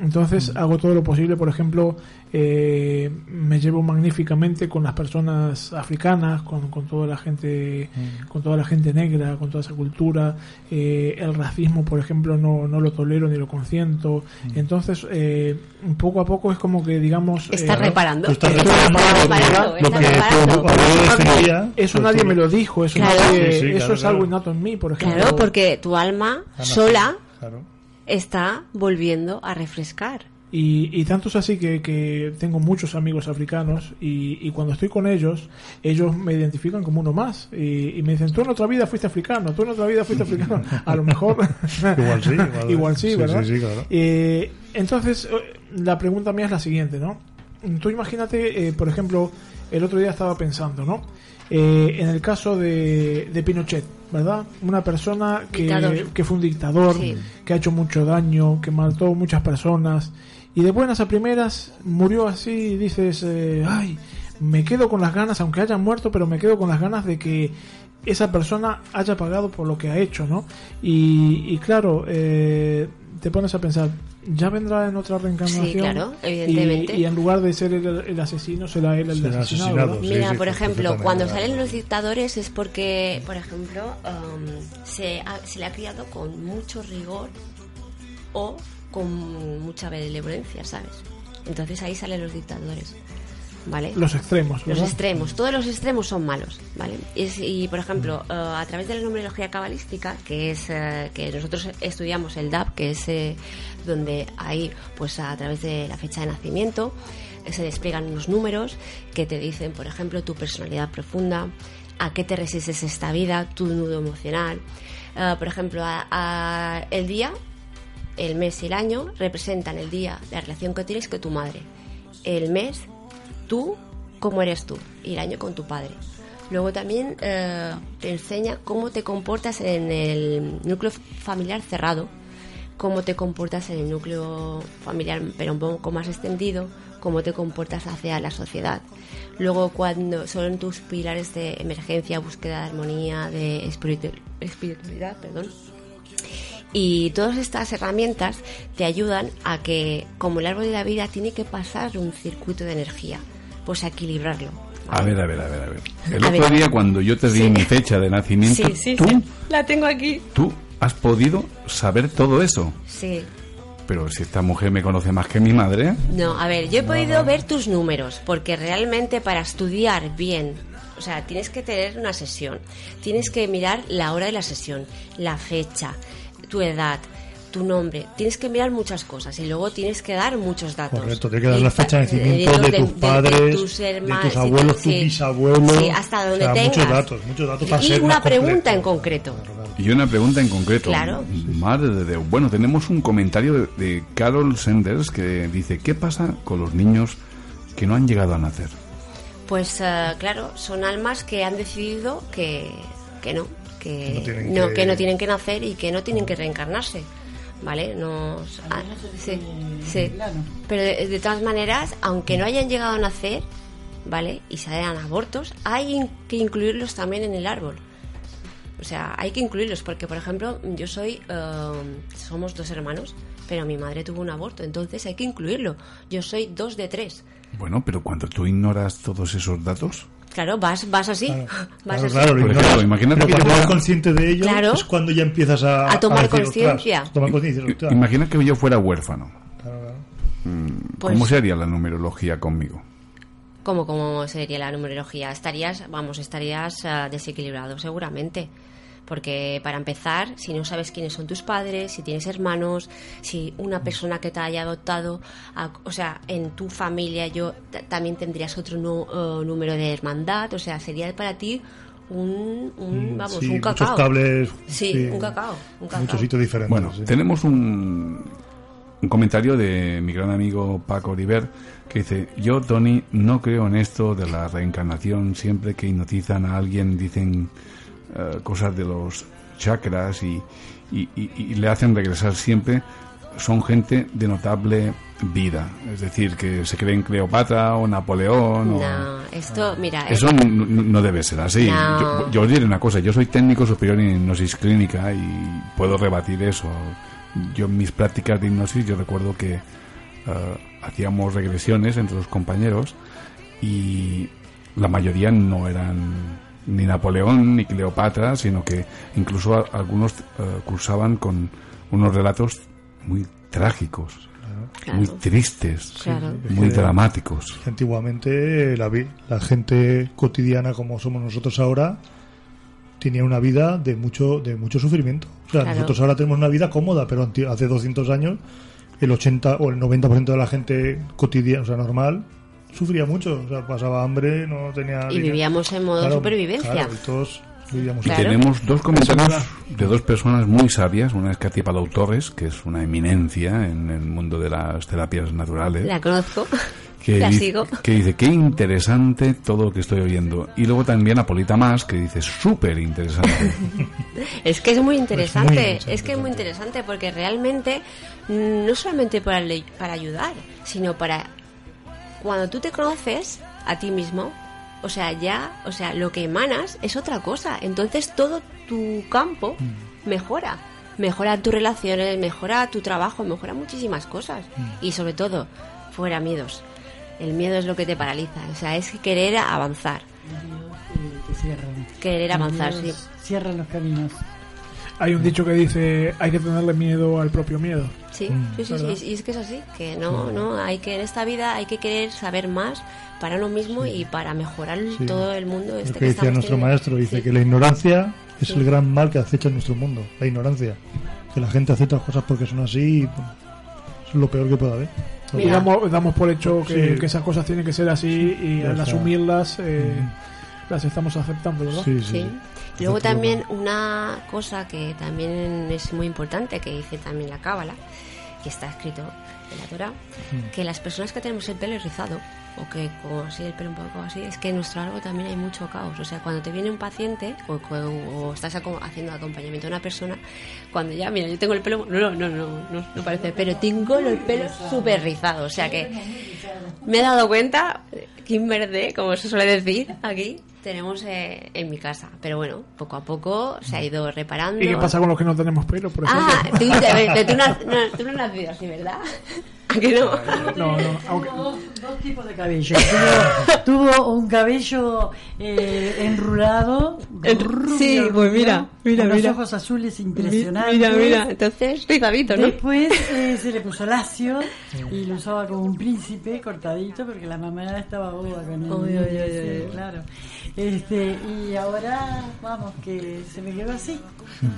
Entonces hago todo lo posible, por ejemplo, eh, me llevo magníficamente con las personas africanas, con, con toda la gente, con toda la gente negra, con toda esa cultura. Eh, el racismo, por ejemplo, no, no lo tolero ni lo consiento. Entonces, eh, poco a poco es como que, digamos, Estás eh, reparando. Tú estás Estás reparando que reparando. Eso nadie, eso pues me lo dijo, eso, Claro. nadie- Sí, sí, eso claro, es algo innato en mí, por ejemplo. Claro, porque tu alma sola Claro. Está volviendo a refrescar. Y, y tanto es así que, que tengo muchos amigos africanos y, y cuando estoy con ellos, ellos me identifican como uno más. Y, y me dicen, tú en otra vida fuiste africano, tú en otra vida fuiste africano. A lo mejor... Igual sí, igual- Igual sí, sí, ¿verdad? sí, sí, claro. Eh, entonces, eh, la pregunta mía es la siguiente, ¿no? Tú imagínate, eh, por ejemplo, el otro día estaba pensando, ¿no? Eh, en el caso de, de Pinochet, ¿verdad? Una persona que, que fue un dictador, Sí. que ha hecho mucho daño, que mató muchas personas, y de buenas a primeras murió así y dices, eh, ay, me quedo con las ganas, aunque haya muerto, pero me quedo con las ganas de que esa persona haya pagado por lo que ha hecho, ¿no? Y, y claro, eh, te pones a pensar, ya vendrá en otra reencarnación. Sí, claro, y- evidentemente. Y, en lugar de ser el, el asesino, será él el Será asesinado. asesinado, ¿verdad? Sí, Mira, sí, por ejemplo, cuando salen los dictadores es porque, por ejemplo, um, se, ha- se le ha criado con mucho rigor o con mucha benevolencia, ¿sabes? Entonces ahí salen los dictadores, ¿vale? Los extremos, Los extremos, todos los extremos son malos, ¿vale? Y, por ejemplo, eh, a través de la numerología cabalística, que es eh, que nosotros estudiamos el DAP, que es eh, donde ahí, pues a través de la fecha de nacimiento, eh, se despliegan unos números que te dicen, por ejemplo, tu personalidad profunda, a qué te resistes esta vida, tu nudo emocional. Por ejemplo, a- a- el día, el mes y el año representan el día, la relación que tienes con tu madre. El mes, tú, cómo eres tú. El año con tu padre. Luego también eh, te enseña cómo te comportas en el núcleo familiar cerrado, cómo te comportas en el núcleo familiar, pero un poco más extendido, cómo te comportas hacia la sociedad. Luego, cuando son tus pilares de emergencia, búsqueda de armonía, de espiritu- espiritualidad, perdón. Y todas estas herramientas te ayudan a que, como el árbol de la vida tiene que pasar un circuito de energía, pues a equilibrarlo. A ver, a ver, a ver, a ver. El A otro ver. día cuando yo te di Sí. mi fecha de nacimiento, Sí, sí, tú. La tengo aquí. tú has podido saber todo eso. Sí. Pero si esta mujer me conoce más que mi madre, No, a ver, yo he podido ver tus números, porque realmente para estudiar bien, o sea, tienes que tener una sesión, tienes que mirar la hora de la sesión, la fecha, tu edad, tu nombre, tienes que mirar muchas cosas y luego tienes que dar muchos datos. Correcto, tiene que dar la fecha de nacimiento de, tus padres, tus de hermanos, tus abuelos, sí. tus bisabuelos. Sí, hasta donde o sea, tengas. Muchos datos, muchos datos para y ser una más completo. pregunta en concreto. y una pregunta en concreto. Claro. Madre de Dios. Bueno, tenemos un comentario de, de Carol Sanders que dice, ¿qué pasa con los niños que no han llegado a nacer? Pues eh, claro, son almas que han decidido que, que no, que No tienen no, que- que no tienen que nacer y que no tienen que reencarnarse. ¿Vale? No, ah, sí, sí. Pero de, de todas maneras, aunque no hayan llegado a nacer, ¿vale? Y se hagan abortos, hay que incluirlos también en el árbol. O sea, hay que incluirlos porque, por ejemplo, yo soy, eh, somos dos hermanos, pero mi madre tuvo un aborto, entonces hay que incluirlo. Yo soy dos de tres. Bueno, pero cuando tú ignoras todos esos datos, Claro, vas, vas así. Vas Claro, así. claro, lo Por ignoras. ejemplo, imagínate Pero que cuando fuera- consciente de ello Claro. es cuando ya empiezas a, A tomar conciencia. imagina que yo fuera huérfano. Mm, Pues- ¿Cómo sería la numerología conmigo? ¿Cómo, ¿Cómo sería la numerología? Estarías, vamos, estarías ah, desequilibrado seguramente. Porque para empezar, si no sabes quiénes son tus padres, si tienes hermanos, si una persona que te haya adoptado, a- o sea, en tu familia yo también tendrías otro nu- eh, número de hermandad, o sea, sería para ti un, un, Mm, vamos, sí, un muchos cacao. cables, Sí, sí. un cacao, un cacao. Muchos sitios diferentes. Bueno, sí. tenemos un, un comentario de mi gran amigo Paco Oliver que dice, yo Tony no creo en esto de la reencarnación, siempre que hipnotizan a alguien dicen eh, cosas de los chakras y, y- y- y le hacen regresar siempre, son gente de notable vida, es decir, que se creen Cleopatra o Napoleón o... No, esto, mira, Eso no, no- no debe ser así. No. Yo, yo os diré una cosa, yo soy técnico superior en hipnosis clínica y puedo rebatir eso. Yo en mis prácticas de hipnosis yo recuerdo que eh, hacíamos regresiones entre los compañeros y la mayoría no eran ni Napoleón ni Cleopatra, sino que incluso a- algunos eh, cursaban con unos relatos muy trágicos, Claro. muy tristes, Claro. muy dramáticos. Antiguamente la, vi- la gente cotidiana como somos nosotros ahora tenía una vida de mucho de mucho sufrimiento. O sea, Claro. nosotros ahora tenemos una vida cómoda, pero hace 200 años el 80 o el 90% de la gente cotidiana, o sea, normal, sufría mucho. O sea, pasaba hambre, no tenía... Y dinero. vivíamos en modo supervivencia. claro, y todos vivíamos Y Claro. tenemos dos comentarios de dos personas muy sabias. Una es Katy Palau Torres, que es una eminencia en el mundo de las terapias naturales. la conozco, que, la dice, sigo. que dice, qué interesante todo lo que estoy oyendo. Y luego también Apolita Más, que dice, súper interesante. Es que es muy interesante, muy es, que es muy interesante porque realmente mm, no solamente para, para ayudar, sino para cuando tú te conoces a ti mismo, o sea, ya, o sea, lo que emanas es otra cosa. Entonces todo tu campo mejora. Mejora tus relaciones, mejora tu trabajo, mejora muchísimas cosas. Y sobre todo, fuera miedos. El miedo es lo que te paraliza, o sea, es querer avanzar. que cierran. Querer avanzar, sí. Cierran los caminos. Hay un dicho que dice hay que tenerle miedo al propio miedo. Sí, Mm. sí, sí, sí, y es que es así, que no, no, hay que en esta vida hay que querer saber más para uno mismo y para mejorar Sí. todo el mundo Lo este que que decía nuestro teniendo. maestro, dice Sí. que la ignorancia es Sí. el gran mal que acecha en nuestro mundo, la ignorancia. Que la gente acepta cosas porque son así y pues, es lo peor que puede haber. Y damos, damos por hecho que, Sí. que esas cosas tienen que ser así y al asumirlas eh, las estamos aceptando, ¿verdad? Sí. Luego también una cosa que también es muy importante, que dice también la Cábala, que está escrito en la Torah, Mm. que las personas que tenemos el pelo rizado, o que como así el pelo un poco así, es que en nuestro árbol también hay mucho caos. O sea, cuando te viene un paciente o, o estás aco- haciendo acompañamiento a una persona, cuando ya, mira, yo tengo el pelo, no, no, no, no, no parece, pero tengo el pelo súper rizado. O sea que me he dado cuenta, Kim Verde, como se suele decir aquí, tenemos eh, en mi casa. Pero bueno, poco a poco se ha ido reparando. ¿Y qué pasa con los que no tenemos pelo, por ejemplo? Ah, tú, te- tú no, tú no has nacido así, ¿verdad? ¿A que no? No, no, aunque... Tuvo dos, dos tipos de cabello. Tuvo, tuvo un cabello eh, enrulado. En- rubio, sí, pues mira, mira, con mira. los ojos azules impresionantes. Mira, mira, entonces rizadito, ¿no? Después eh, se le puso lacio y lo usaba como un príncipe cortadito porque la mamá estaba boba con él. Ay, ay, Sí, claro. Este, y ahora, vamos, que se me quedó así.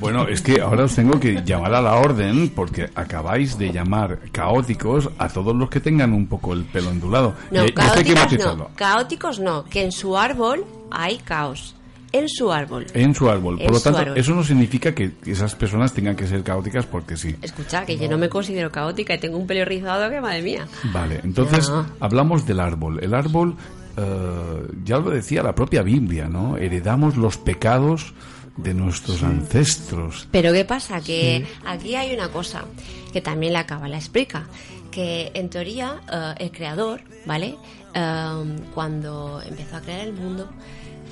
Bueno, es que ahora os tengo que llamar a la orden porque acabáis de llamar caóticos a todos los que tengan un poco el pelo ondulado. No, que caóticos no. Caóticos no, que en su árbol hay caos. En su árbol. En su árbol. En Por lo tanto, árbol. eso no significa que esas personas tengan que ser caóticas porque sí. Escucha, que yo no me considero caótica y tengo un pelo rizado que madre mía. Vale, entonces No. hablamos del árbol. El árbol, eh, ya lo decía la propia Biblia, ¿no? Heredamos los pecados de nuestros ancestros. Pero ¿qué pasa? Que aquí hay una cosa que también la Cábala explica, que en teoría eh, el creador, ¿vale? Eh, cuando empezó a crear el mundo,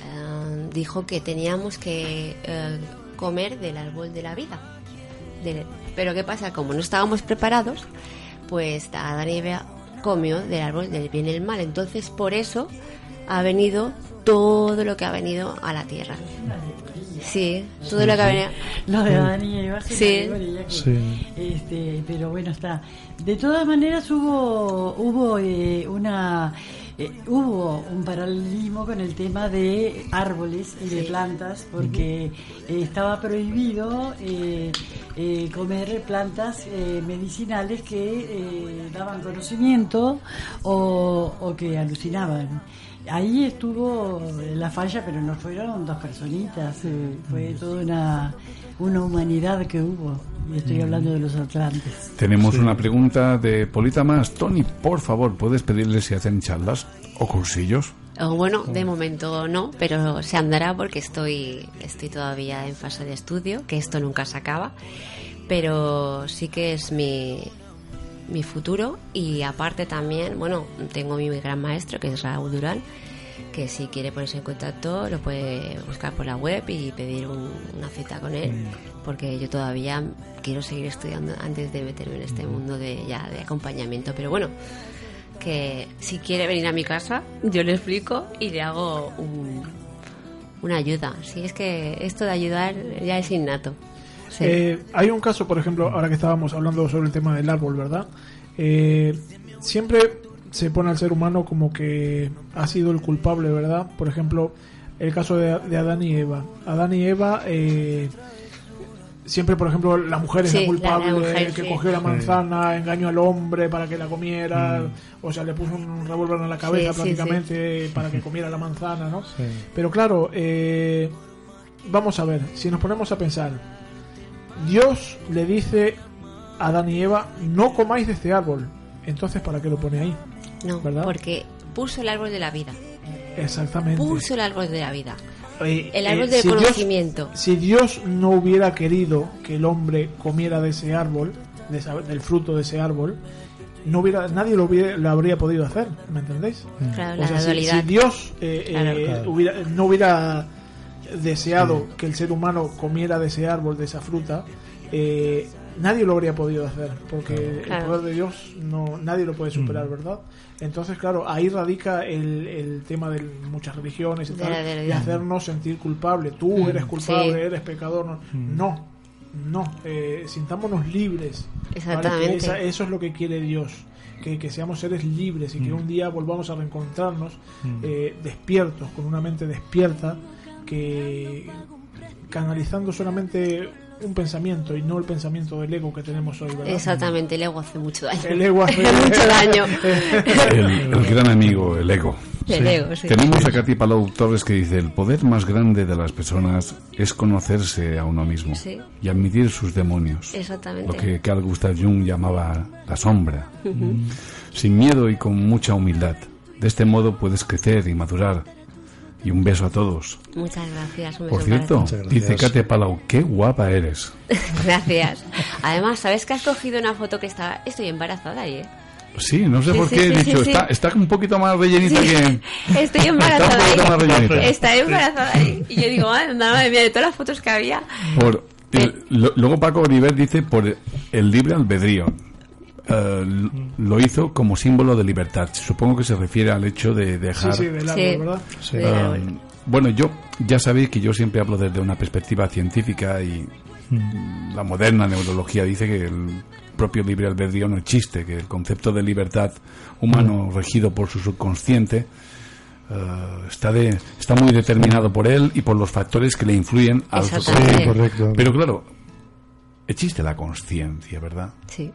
eh, dijo que teníamos que eh, comer del árbol de la vida. Pero ¿qué pasa? Como no estábamos preparados, pues Adán y Eva comió del árbol del bien y el mal. Entonces, por eso ha venido todo lo que ha venido a la tierra. Sí, todo lo que ha venido. Lo de Adán y Eva Sí. Sí. este, pero bueno está. De todas maneras hubo hubo eh, una eh, hubo un paralelismo con el tema de árboles y de plantas porque eh, estaba prohibido eh, eh, comer plantas eh, medicinales que eh, daban conocimiento o, o que alucinaban. Ahí estuvo la falla, pero no fueron dos personitas, fue toda una, una humanidad que hubo. Y estoy hablando de los atlantes. Tenemos una pregunta de Polita más. Tony, por favor, ¿puedes pedirle si hacen charlas o cursillos? Oh, bueno, de momento no, pero se andará porque estoy, estoy todavía en fase de estudio, que esto nunca se acaba. Pero sí que es mi, mi futuro y aparte también, bueno, tengo mi gran maestro que es Raúl Durán, que si quiere ponerse en contacto lo puede buscar por la web y pedir un- una cita con él, porque yo todavía quiero seguir estudiando antes de meterme en este mundo de ya de acompañamiento. Pero bueno, que si quiere venir a mi casa, yo le explico y le hago un- una ayuda. Si es que esto de ayudar ya es innato. Sí. Eh, hay un caso, por ejemplo, ahora que estábamos hablando sobre el tema del árbol, ¿verdad? Eh, siempre se pone al ser humano como que ha sido el culpable, ¿verdad? Por ejemplo, el caso de, de Adán y Eva. Adán y Eva, eh, siempre, por ejemplo, la mujer es Sí, la la- culpable, la mujer, que sí. cogió la Sí. manzana, engañó al hombre para que la comiera, o sea, le puso un revólver en la cabeza Sí, sí, prácticamente para que comiera la manzana, ¿no? Pero claro, eh, vamos a ver, si nos ponemos a pensar, Dios le dice a Adán y Eva, no comáis de este árbol. Entonces, ¿para qué lo pone ahí? No, ¿verdad? porque puso el árbol de la vida. Exactamente. Puso el árbol de la vida. Eh, El eh, árbol del si Dios- conocimiento. si Dios no hubiera querido que el hombre comiera de ese árbol, de esa- del fruto de ese árbol, no hubiera, nadie lo, hubiera- lo habría podido hacer, ¿me entendéis? Claro, O la sea, si- si, Dios eh, Claro. eh, Claro. hubiera- no hubiera deseado que el ser humano comiera de ese árbol, de esa fruta, eh, nadie lo habría podido hacer, porque Claro. el poder de Dios no nadie lo puede superar, ¿verdad? Entonces, claro, ahí radica el, el tema de muchas religiones y De tal, de hacernos sentir culpable. Tú Mm, eres culpable, sí. eres pecador. No, no, no, eh, sintámonos libres. Exactamente. Que esa- eso es lo que quiere Dios. Que, que seamos seres libres y que un día volvamos a reencontrarnos eh, despiertos, con una mente despierta, que canalizando solamente un pensamiento y no el pensamiento del ego que tenemos hoy, ¿verdad? Exactamente, el ego hace mucho daño. El ego hace- mucho daño. El, el gran amigo, el ego. Del ego, sí. Tenemos a Katy Palau Torres que dice, el poder más grande de las personas es conocerse a uno mismo Sí. y admitir sus demonios. Exactamente. Lo que Carl Gustav Jung llamaba la sombra. Sin miedo y con mucha humildad. De este modo puedes crecer y madurar. Y un beso a todos. Muchas gracias. un Por beso cierto, dice Katy Palau, qué guapa eres. Gracias. Además, ¿sabes que has cogido una foto que está... Estoy embarazada ahí, ¿eh? Sí, no sé Sí, por sí, qué he sí, dicho, sí, sí. está, está un poquito más rellenita Sí. que... Estoy embarazada Está un poquito más ahí. rellenita. Está embarazada ahí. Y yo digo, "Ay, madre mía, de todas las fotos que había. Por, lo- luego Paco Oliver dice por el libre albedrío. Eh, lo hizo como símbolo de libertad. Supongo que se refiere al hecho de dejar. Sí, sí, del árbol, Sí. ¿verdad? Sí. Árbol. bueno, yo ya sabéis que yo siempre hablo desde una perspectiva científica y la moderna neurología dice que el propio libre albedrío no existe, que el concepto de libertad humano regido por su subconsciente eh, está de está muy determinado por él y por los factores que le influyen al. Sí, correcto. Pero claro, existe la conciencia, ¿verdad? Sí.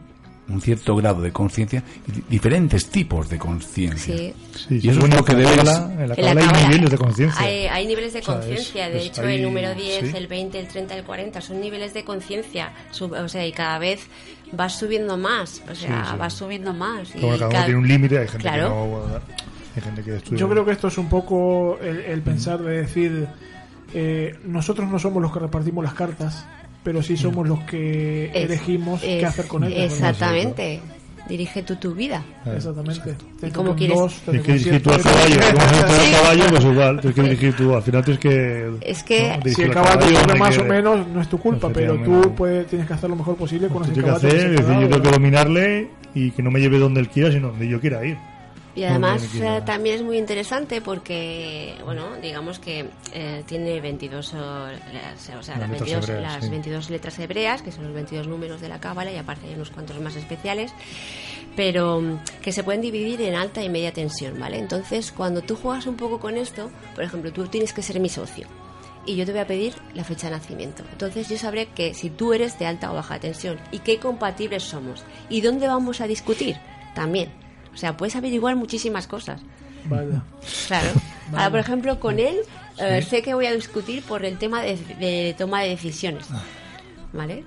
Un cierto grado de conciencia y di- diferentes tipos de conciencia. Sí. Sí, y eso bueno, es lo que en la en la En la hay niveles de conciencia. Hay, hay niveles de O sea, conciencia. de hecho, hay- el número 10, sí. el 20, el 30, el 40 son niveles de conciencia. O sea, y cada vez vas subiendo más. O sea, Sí, sí. vas subiendo más. y cada uno tiene un límite, hay gente Claro. que no. bueno, hay gente que estudia. Yo creo que esto es un poco el, el pensar de decir, eh, nosotros no somos los que repartimos las cartas, pero sí somos los que Es- elegimos qué es- hacer con ellas. Exactamente. Dirige tú tu vida. Exactamente. ¿Y cómo quieres? Tienes que dirigir tú al caballo. Como caballo, pues igual. Tienes que dirigir tú. Al final tienes que. Es que- Si el al caballo caballo, más o menos, no es tu culpa, pero tú puedes, tienes que hacer lo mejor posible con ese Tienes que caballo. hacer, que es decir, yo tengo que dominarle y que no me lleve donde él quiera, sino donde yo quiera ir. Y además eh, también es muy interesante porque, bueno, digamos que eh, tiene 22, o, las, o sea, Las las, letras 22, hebreas, las sí. 22 letras hebreas, que son los 22 números de la cábala, y aparte hay unos cuantos más especiales, pero mm, que se pueden dividir en alta y media tensión, ¿vale? Entonces, cuando tú juegas un poco con esto, por ejemplo, tú tienes que ser mi socio. Y yo te voy a pedir la fecha de nacimiento. Entonces yo sabré que si tú eres de alta o baja tensión y qué compatibles somos. Y dónde vamos a discutir también. O sea, puedes averiguar muchísimas cosas. Vaya. Claro. Ahora, por ejemplo, con él eh, Sí. sé que voy a discutir por el tema de, de toma de decisiones. ¿Vale?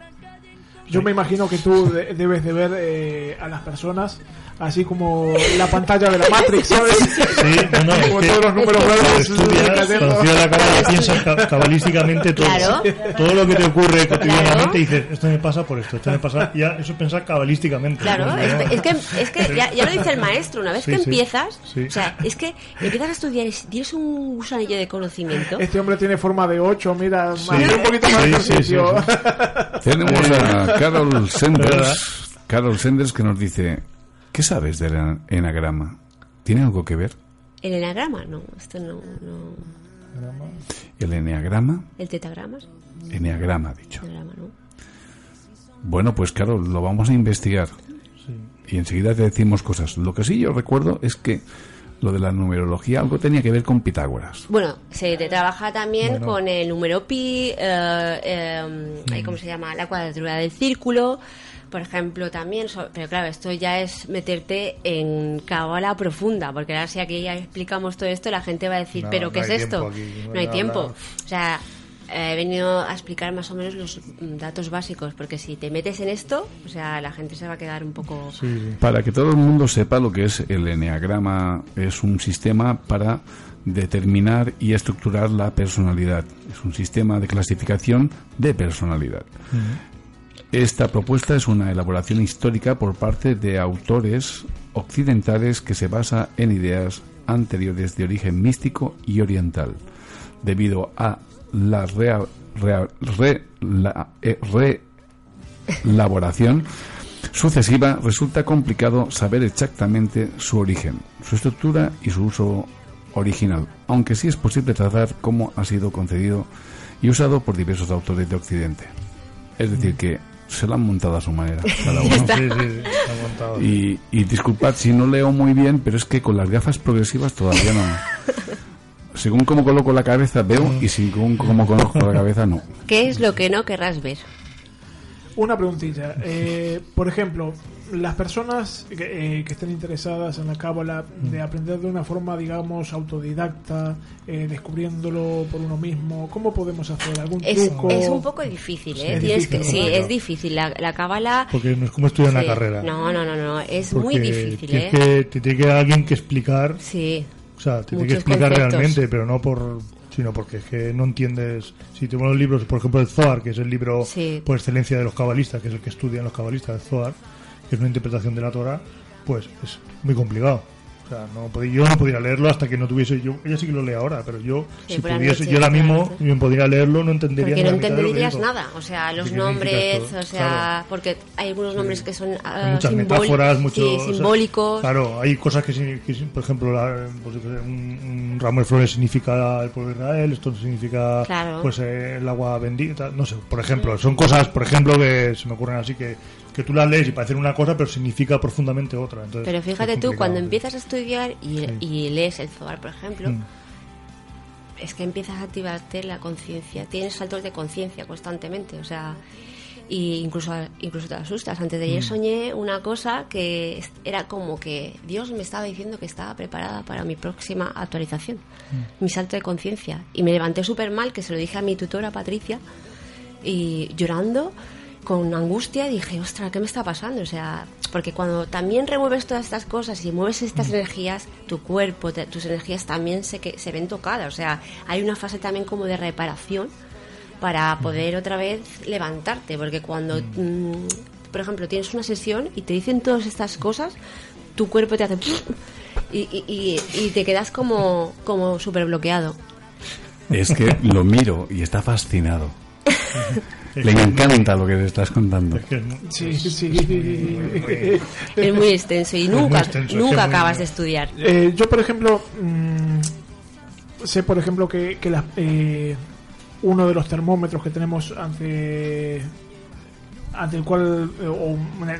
Yo me imagino que tú de- debes de ver eh, a las personas así como la pantalla de la Matrix, ¿sabes? Sí, no, no, es como que todos los números cuando verdes. estudias, la cábala, piensas ca- cabalísticamente todo. Claro. Todo lo que te ocurre cotidianamente Claro. dices, esto me pasa por esto, esto me pasa. Ya, eso es pensar cabalísticamente. Claro, ¿no? es, es que, es que ya, ya lo dice el maestro, una vez Sí, que sí. empiezas, Sí. o sea, es que empiezas a estudiar y tienes un gusanillo de conocimiento. Este hombre tiene forma de 8, mira, Sí. un poquito más de Sí, sí, sí, ejercicio. Tenemos a Carol. Sanders, Carol Sanders que nos dice, ¿qué sabes del ena- enagrama? ¿Tiene algo que ver? El enagrama, no, esto no, no. El eneagrama, El tetagrama, sí, eneagrama, dicho. enagrama, no. Bueno, pues claro, lo vamos a investigar. Y enseguida te decimos cosas. Lo que sí yo recuerdo es que lo de la numerología algo tenía que ver con Pitágoras. Bueno, se te trabaja también Bueno. con el número pi, eh, eh, ¿cómo se llama? La cuadratura del círculo, por ejemplo, también. so- pero claro, esto ya es meterte en cábala profunda, porque ahora si aquí ya explicamos todo esto, la gente va a decir, No, ¿pero no qué es esto? aquí, no no hay tiempo. O sea, eh, he venido a explicar más o menos los mm, datos básicos, porque si te metes en esto, o sea, la gente se va a quedar un poco... Para que todo el mundo sepa lo que es el eneagrama, es un sistema para determinar y estructurar la personalidad. Es un sistema de clasificación de personalidad. Esta propuesta es una elaboración histórica por parte de autores occidentales que se basa en ideas anteriores de origen místico y oriental, debido a la rea- rea- re- eh, reelaboración sucesiva resulta complicado saber exactamente su origen, su estructura y su uso original, aunque sí es posible trazar cómo ha sido concedido y usado por diversos autores de Occidente. Es decir, que se lo han montado a su manera, cada uno. Sí, sí, sí, está montado. Y, y disculpad si no leo muy bien, pero es que con las gafas progresivas todavía no. Según cómo coloco la cabeza veo y según cómo coloco la cabeza no. ¿Qué es lo que no querrás ver? Una preguntilla. Eh, por ejemplo, las personas que, eh, que estén interesadas en la cábala de aprender de una forma, digamos, autodidacta, eh, descubriéndolo por uno mismo, ¿cómo podemos hacer? ¿Algún Es, truco? es un poco difícil, ¿eh? Es que, sí, es difícil. La, la cábala... Porque no es como estudiar una Sí. carrera. No, no, no, no. Es Porque muy difícil, tienes ¿eh? que, te tiene que alguien que explicar. Sí. O sea, te tiene que explicar conceptos. realmente, pero no por sino porque es que no entiendes si tenemos los libros por ejemplo el Zohar que es el libro Sí. por excelencia de los cabalistas que es el que estudian los cabalistas el Zohar que es una interpretación de la Torah pues es muy complicado o sea, no podía, yo no podía leerlo hasta que no tuviese yo ella sí que lo lee ahora pero yo Sí, si pudiese noche, yo ahora mismo me podría leerlo no entendería Porque no entenderías nada, o sea, los ¿De qué significa nombres, o sea, Claro. porque hay algunos nombres que son Hay muchas metáforas, muchos sí, o sea, simbólicos. claro, hay cosas que, por ejemplo, la- pues, un, un ramo de flores significa el pueblo de Israel, esto significa Claro. pues el agua bendita, no sé, por ejemplo, son cosas, por ejemplo, que se me ocurren así que, que tú las lees y parecen una cosa, pero significa profundamente otra. Entonces, Pero fíjate tú, cuando empiezas a estudiar y, Sí. y lees el Zohar, por ejemplo, Mm. es que empiezas a activarte la conciencia. Tienes saltos de conciencia constantemente, o sea, y incluso, incluso te asustas. Antes de ayer Mm. soñé una cosa que era como que Dios me estaba diciendo que estaba preparada para mi próxima actualización, Mm. mi salto de conciencia. Y me levanté súper mal, que se lo dije a mi tutora Patricia, y llorando con angustia dije, ostras, ¿qué me está pasando? O sea, porque cuando también remueves todas estas cosas y mueves estas energías, tu cuerpo, te- tus energías también se, que, se ven tocadas. O sea, hay una fase también como de reparación para poder otra vez levantarte, porque cuando, mm, por ejemplo, tienes una sesión y te dicen todas estas cosas, tu cuerpo te hace... Y- y te quedas como, como súper bloqueado. Es que lo miro y está fascinado. Le encanta lo que le estás contando. Sí, sí. Es muy extenso y nunca, extenso, nunca acabas de estudiar. Eh, yo, por ejemplo, mm, sé, por ejemplo, que, que las, eh, uno de los termómetros que tenemos ante ante el cual, eh, o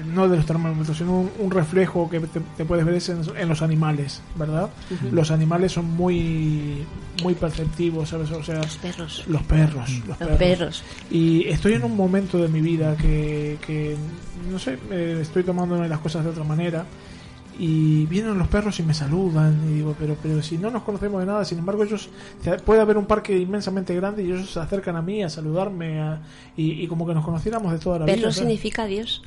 no de los termómetros, sino un, un reflejo que te, te puedes ver es en, en los animales, ¿verdad? Los animales son muy muy perceptivos, ¿sabes? O sea, los perros. Los perros. Los, Los perros. Y estoy en un momento de mi vida que, que no sé, eh, estoy tomándome las cosas de otra manera. Y vienen los perros y me saludan y digo, pero pero si no nos conocemos de nada, sin embargo ellos, puede haber un parque inmensamente grande y ellos se acercan a mí a saludarme a- y, y como que nos conociéramos de toda la vida. Perro significa Dios.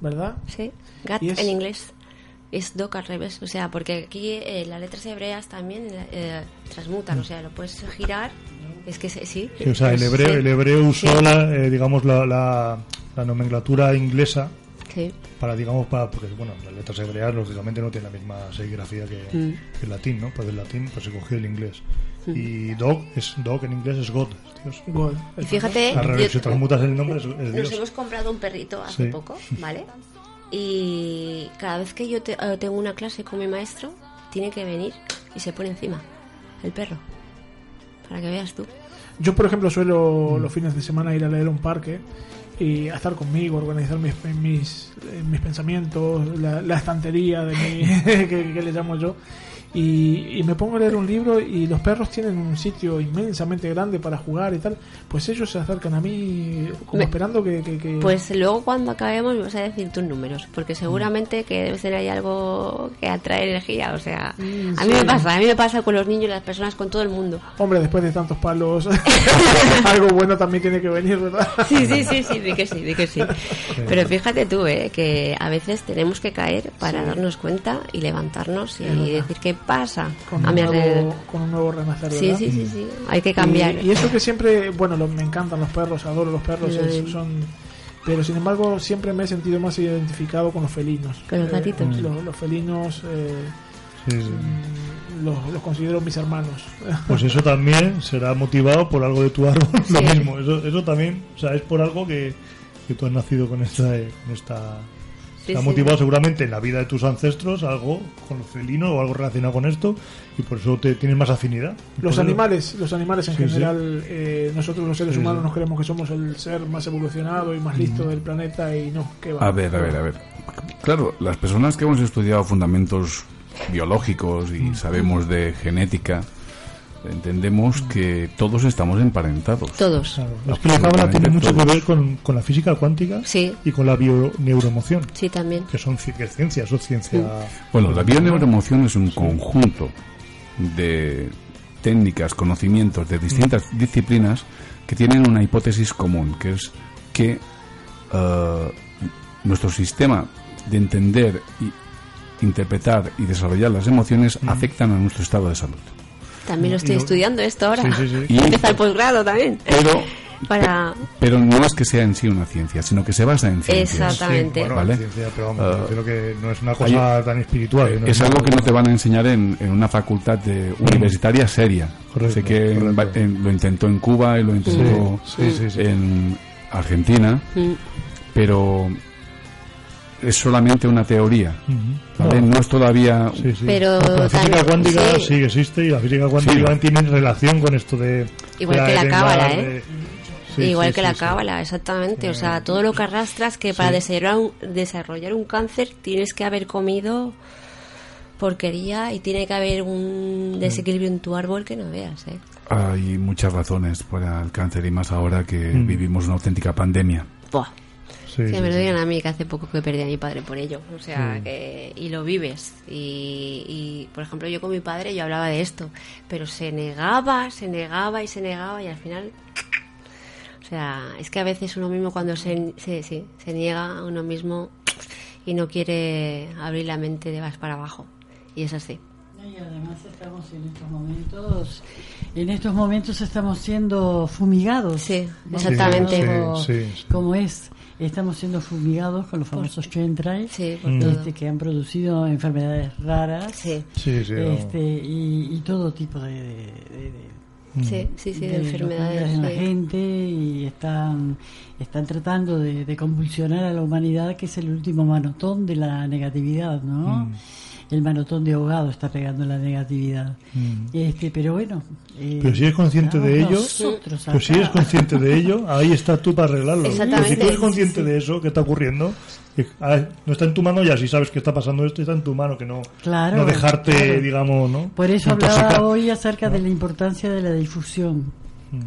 ¿Verdad? Sí. Gat es- en inglés es dog al revés. O sea, porque aquí eh, las letras hebreas también eh, transmutan. O sea, lo puedes girar. Es que sí. Sí, o sea, el Sí. hebreo, el hebreo usó Sí. la, eh, digamos, la, la, la nomenclatura inglesa Sí. para, digamos, para, porque, bueno, las letras hebreas lógicamente no tienen la misma serigrafía que, Mm. que el latín, ¿no? Pues el latín, pues se cogió el inglés. Mm. Y dog, es, dog en inglés es God, es Dios. God. Y fíjate, Al revés, yo- si transmutas el nombre es, es Nos hemos comprado un perrito hace Sí. poco, ¿vale? Y cada vez que yo te- eh, tengo una clase con mi maestro, tiene que venir y se pone encima el perro. Para que veas tú. Yo, por ejemplo, suelo los fines de semana ir a leer a un parque y a estar conmigo, organizar mis, mis, pensamientos, la, la estantería de mi, que, que le llamo yo. Y, y me pongo a leer un libro y los perros tienen un sitio inmensamente grande para jugar y tal. Pues ellos se acercan a mí como Me- esperando que... que- que- Pues luego cuando acabemos me vas a decir tus números, porque seguramente que debe ser ahí algo que atrae energía, o sea, Mm, a mí sí. me pasa, a mí me pasa con los niños, las personas, con todo el mundo. Hombre, después de tantos palos, algo bueno también tiene que venir, ¿verdad? Sí, sí, sí, sí, di que sí, di que sí. Pero fíjate tú, ¿eh? que a veces tenemos que caer para Sí. darnos cuenta y levantarnos y verdad. decir qué pasa con a un, mi nuevo, alrededor. con un nuevo renacer, Sí, ¿verdad? sí, sí, sí. Hay que cambiar. Y, y eso que siempre, bueno, lo- me encantan los perros, adoro los perros, es- son, pero sin embargo siempre me he sentido más identificado con los felinos. Con los Eh, gatitos. los, los felinos eh, Sí, sí. mm, los, los considero mis hermanos. Pues eso también será motivado por algo de tu árbol, lo Sí. mismo. Eso, eso también, o sea, es por algo que, que tú has nacido con esta. eh, Con esta Sí, está sí. motivado seguramente en la vida de tus ancestros, algo con los felinos o algo relacionado con esto, y por eso te tienes más afinidad. Los animales, los animales en Sí, sí. general, eh, nosotros los seres Sí, humanos sí. nos creemos que somos el ser más evolucionado y más listo del planeta y no, que va. A ver, a ver, a ver. Claro, las personas que hemos estudiado fundamentos biológicos y sabemos de genética, entendemos que todos estamos emparentados. Todos. Es que la cábala tiene mucho que ver con, con la física cuántica Sí. y con la bioneuroemoción, Sí, también. que son ci- que es ciencia. Bueno, la bioneuroemoción es un conjunto de técnicas, conocimientos de distintas disciplinas que tienen una hipótesis común, que es que eh, nuestro sistema de entender, y interpretar y desarrollar las emociones afectan a nuestro estado de salud. También lo estoy estudiando esto ahora. Sí, sí, sí. Y empezar el posgrado también. Pero Para... Pero no es que sea en sí una ciencia, sino que se basa en ciencias. Exactamente. Sí, bueno, ¿Vale? ciencia, pero vamos, Ah, refiero que no es una cosa hay- tan espiritual. ¿no? Es algo que no te van a enseñar en, en una facultad de universitaria seria. Correcto, sé que en- lo intentó en Cuba y lo intentó Sí, sí, sí, sí. en Argentina, Mm. pero es solamente una teoría. No es todavía... Sí, sí. Pero la física cuántica sí. sí. existe y la física cuántica Sí. tiene relación con esto de. Igual de que la cábala, de- ¿eh? Sí, Igual sí, que sí, la sí. cábala, exactamente. O sea, todo lo que arrastras que para Sí. desarrollar un, desarrollar un cáncer tienes que haber comido porquería y tiene que haber un desequilibrio en tu árbol que no veas, ¿eh? Hay muchas razones para el cáncer y más ahora que Mm. vivimos una auténtica pandemia. Buah. Sí, que sí, me lo sí. digan a mí que hace poco que perdí a mi padre por ello. O sea, Sí. que, y lo vives. Y, y, por ejemplo, yo con mi padre yo hablaba de esto, pero se negaba, se negaba y se negaba y al final... O sea, es que a veces uno mismo cuando se, se, sí, se niega a uno mismo y no quiere abrir la mente de vas para abajo. Y es así. Y además estamos en estos momentos, en estos momentos estamos siendo fumigados. Sí, exactamente. Sí, sí, sí. Como es, estamos siendo fumigados con los famosos chemtrails, Sí, Mm. este, que han producido enfermedades raras, Sí, Sí, sí, vamos. este, y, y todo tipo de, de- de- de- sí, sí, sí, de, de enfermedades. en la sí. gente y están están tratando de, de convulsionar a la humanidad que es el último manotón de la negatividad no Mm. El manotón de ahogado está pegando la negatividad Mm. este pero bueno eh, Pero si eres consciente de ello, pues si eres consciente de ello, ahí estás tú para arreglarlo. Pero si tú eres consciente Sí, de eso que está ocurriendo, que, ah, no está en tu mano ya, si sabes que está pasando esto, está en tu mano, que no, Claro, no dejarte, claro. digamos, ¿no? por eso hablaba hoy acerca de la importancia de la difusión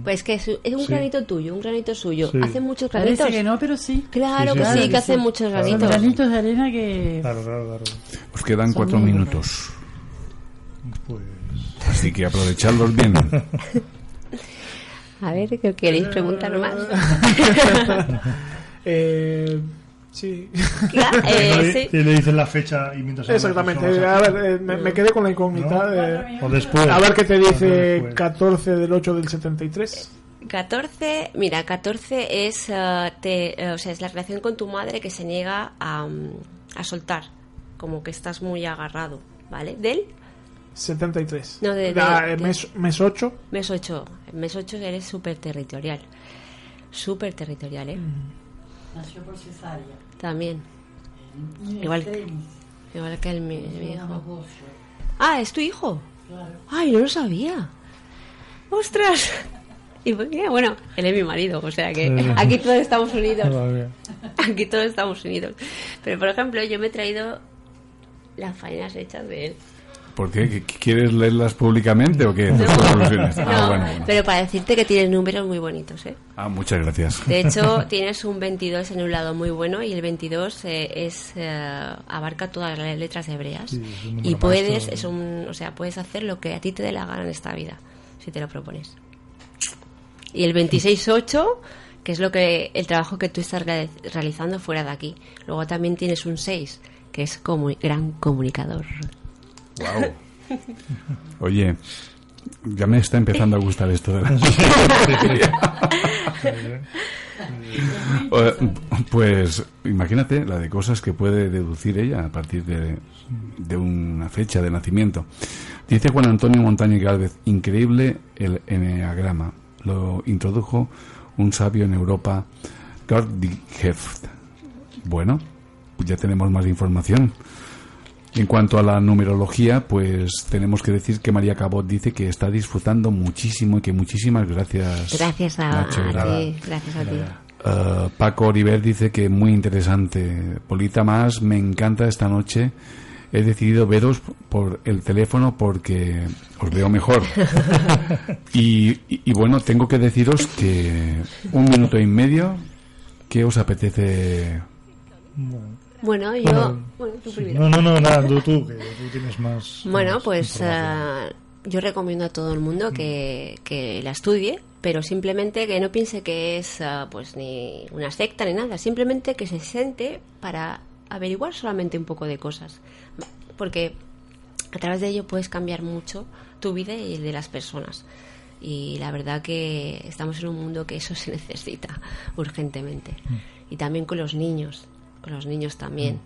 Pues que es, es un Sí. granito tuyo, un granito suyo. Sí. Hace muchos granitos. parece que no pero sí Claro Sí, que sí, que sí. hace muchos Claro. granitos. granitos de arena que Claro, claro, claro. Os quedan Son cuatro minutos, Pues, así que aprovechadlos bien. A ver, ¿qué queréis preguntar más? Eh, sí. Claro, eh, y sí. le dicen la fecha y mientras Exactamente. pues, A ver, eh, me, me quedé con la incógnita. ¿No? eh, O después. a ver qué te dice después. 14 del 8 del 73. 14, mira, 14 es, eh, te- eh, o sea, es la relación con tu madre que se niega a, mm, a soltar, como que estás muy agarrado, ¿vale? Del 73. No, de- de- Ah, eh, de- mes, mes 8. mes 8. En mes 8 eres súper territorial. Súper territorial, ¿eh? Nació por cesárea También. Igual, igual que el mi, hijo. Ah, ¿es tu hijo? claro. Ay, no lo sabía. ¡Ostras! Y bueno, él es mi marido, o sea que aquí todos estamos unidos. Aquí todos estamos unidos. Pero, por ejemplo, yo me he traído las faenas hechas de él. ¿Por qué? ¿Qu- ¿Quieres leerlas públicamente o qué? Conclusiones. Ah, No, bueno, bueno. pero para decirte que tienes números muy bonitos, ¿eh? Ah, muchas gracias. De hecho, tienes un 22 en un lado muy bueno y el 22 eh, es eh, abarca todas las letras hebreas Sí, y puedes, es un, o sea, puedes hacer lo que a ti te dé la gana en esta vida, si te lo propones. Y el 26-8, que es lo que el trabajo que tú estás re- realizando fuera de aquí. Luego también tienes un 6, que es como gran comunicador. Wow. Oye, ya me está empezando a gustar esto de la Eh, Pues imagínate la de cosas que puede deducir ella a partir de, de una fecha de nacimiento. Dice Juan Antonio Montaña Gálvez, increíble el eneagrama. Lo introdujo un sabio en Europa, Gurdjieff. Bueno, pues ya tenemos más información. En cuanto a la numerología, pues tenemos que decir que María Cabot dice que está disfrutando muchísimo y que muchísimas gracias. Gracias a, Nacho, a ti, gracias a ti. Uh, Paco Oliver dice que muy interesante. Polita más, me encanta esta noche he decidido veros por el teléfono porque os veo mejor. y, y- y bueno, tengo que deciros que un minuto y medio, ¿qué os apetece? Bueno, yo. Bueno, Bueno, tú sí. primero. No, no, no, nada, tú, tú, que tú tienes más. Bueno, más pues eh, yo recomiendo a todo el mundo que, que la estudie, pero simplemente que no piense que es eh, pues ni una secta ni nada, simplemente que se siente para averiguar solamente un poco de cosas, porque a través de ello puedes cambiar mucho tu vida y el de las personas. Y la verdad que estamos en un mundo que eso se necesita urgentemente. Y también con los niños, con los niños también,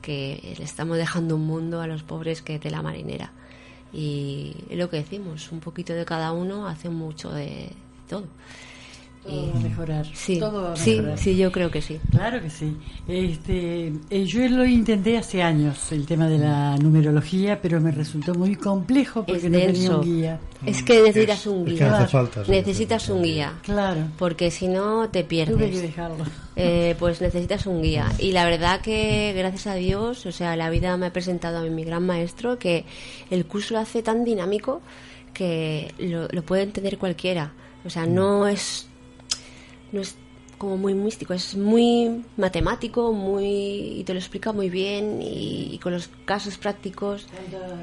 que le estamos dejando un mundo a los pobres que es de la marinera. Y es lo que decimos, un poquito de cada uno hace mucho de todo. Todo va a mejorar. Sí, todo va a sí, mejorar. sí, yo creo que sí. Claro que sí. Este, eh, yo lo intenté hace años, el tema de la numerología, pero me resultó muy complejo porque Es no tenía un guía. Es que necesitas Es- un es guía. que hace falta, sí, necesitas un guía. Claro. Porque si no te pierdes. Tuve que dejarlo. Eh, pues necesitas un guía. Y la verdad que, gracias a Dios, o sea, la vida me ha presentado a mí mi gran maestro que el curso lo hace tan dinámico que lo, lo puede entender cualquiera. O sea, no es no es como muy místico, es muy matemático, muy y te lo explica muy bien y, y con los casos prácticos.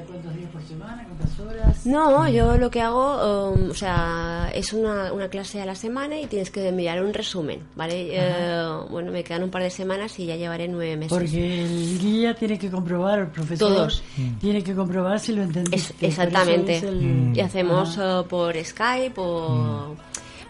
¿Cuántos días por semana? ¿Cuántas horas? No, yo lo que hago, um, o sea, es una, una clase a la semana y tienes que enviar un resumen, ¿vale? Eh, bueno, me quedan un par de semanas y ya llevaré nueve meses. Porque el guía tiene que comprobar, el profesor Todos. tiene que comprobar si lo entendiste. Es- exactamente. Es el- Y hacemos eh, por Skype o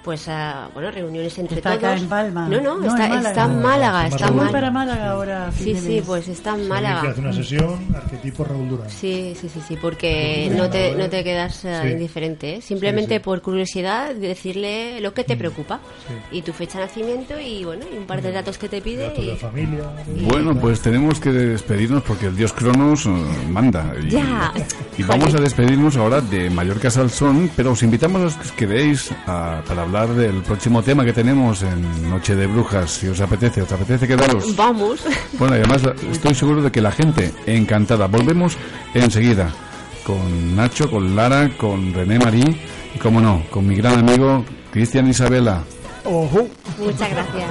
pues bueno reuniones entre Está todos. acá en Palma. No, no, No, está, en Málaga. está en Málaga, está Málaga. para Málaga ahora. Sí, de sí, pues está en Se Málaga. que hace una sesión, arquetipo Raúl Durán. Sí, sí, sí, sí, porque no te, no te quedas eh, Sí. indiferente. ¿eh? Simplemente Sí, sí. por curiosidad decirle lo que te preocupa Sí. y tu fecha de nacimiento y bueno, y un par de datos que te pide. Datos de y- familia. Bueno, pues tenemos que despedirnos porque el dios Cronos eh, manda. Y, Ya. y vamos a despedirnos ahora de Mallorca Salsón, pero os invitamos a los que os quedéis a- para hablar del próximo tema que tenemos en Noche de Brujas, si os apetece. ¿Os apetece quedaros? Vamos. Bueno, y además estoy seguro de que la gente encantada. Volvemos enseguida con Nacho, con Lara, con René Marí y, como no, con mi gran amigo Cristian Isabela. Ojo. Muchas gracias.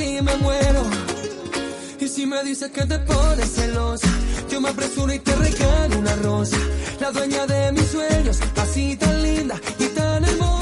Ti me muero. Y si me dices que te pones celosa, yo me apresuro y te regalo una rosa. La dueña de mis sueños, así tan linda y tan hermosa.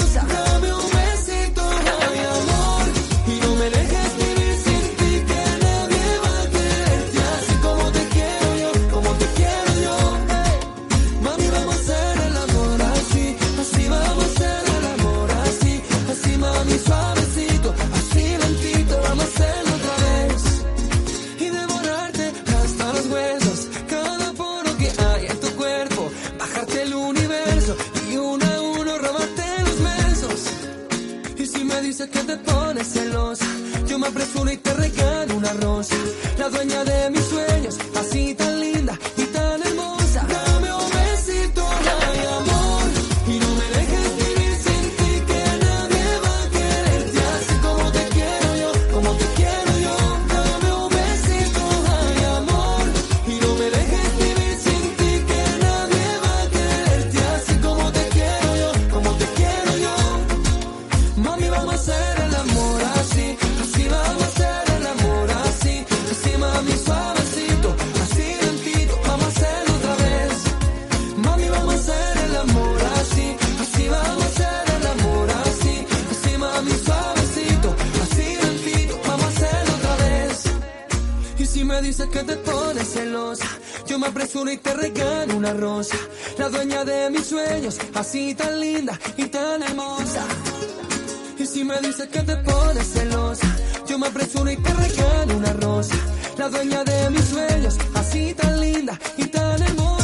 Dices que te pones celosa, yo me apresuro y te regalo una rosa. La dueña de mis sueños, así tan linda y tan hermosa. Y si me dices que te pones celosa, yo me apresuro y te regalo una rosa. La dueña de mis sueños, así tan linda y tan hermosa.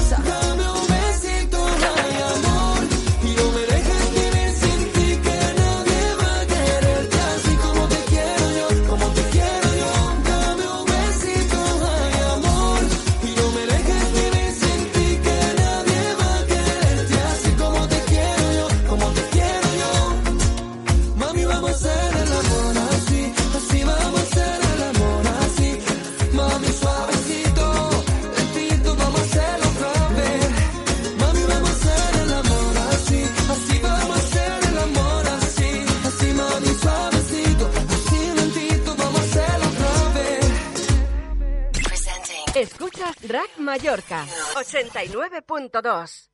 Mallorca 89.2.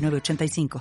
906985.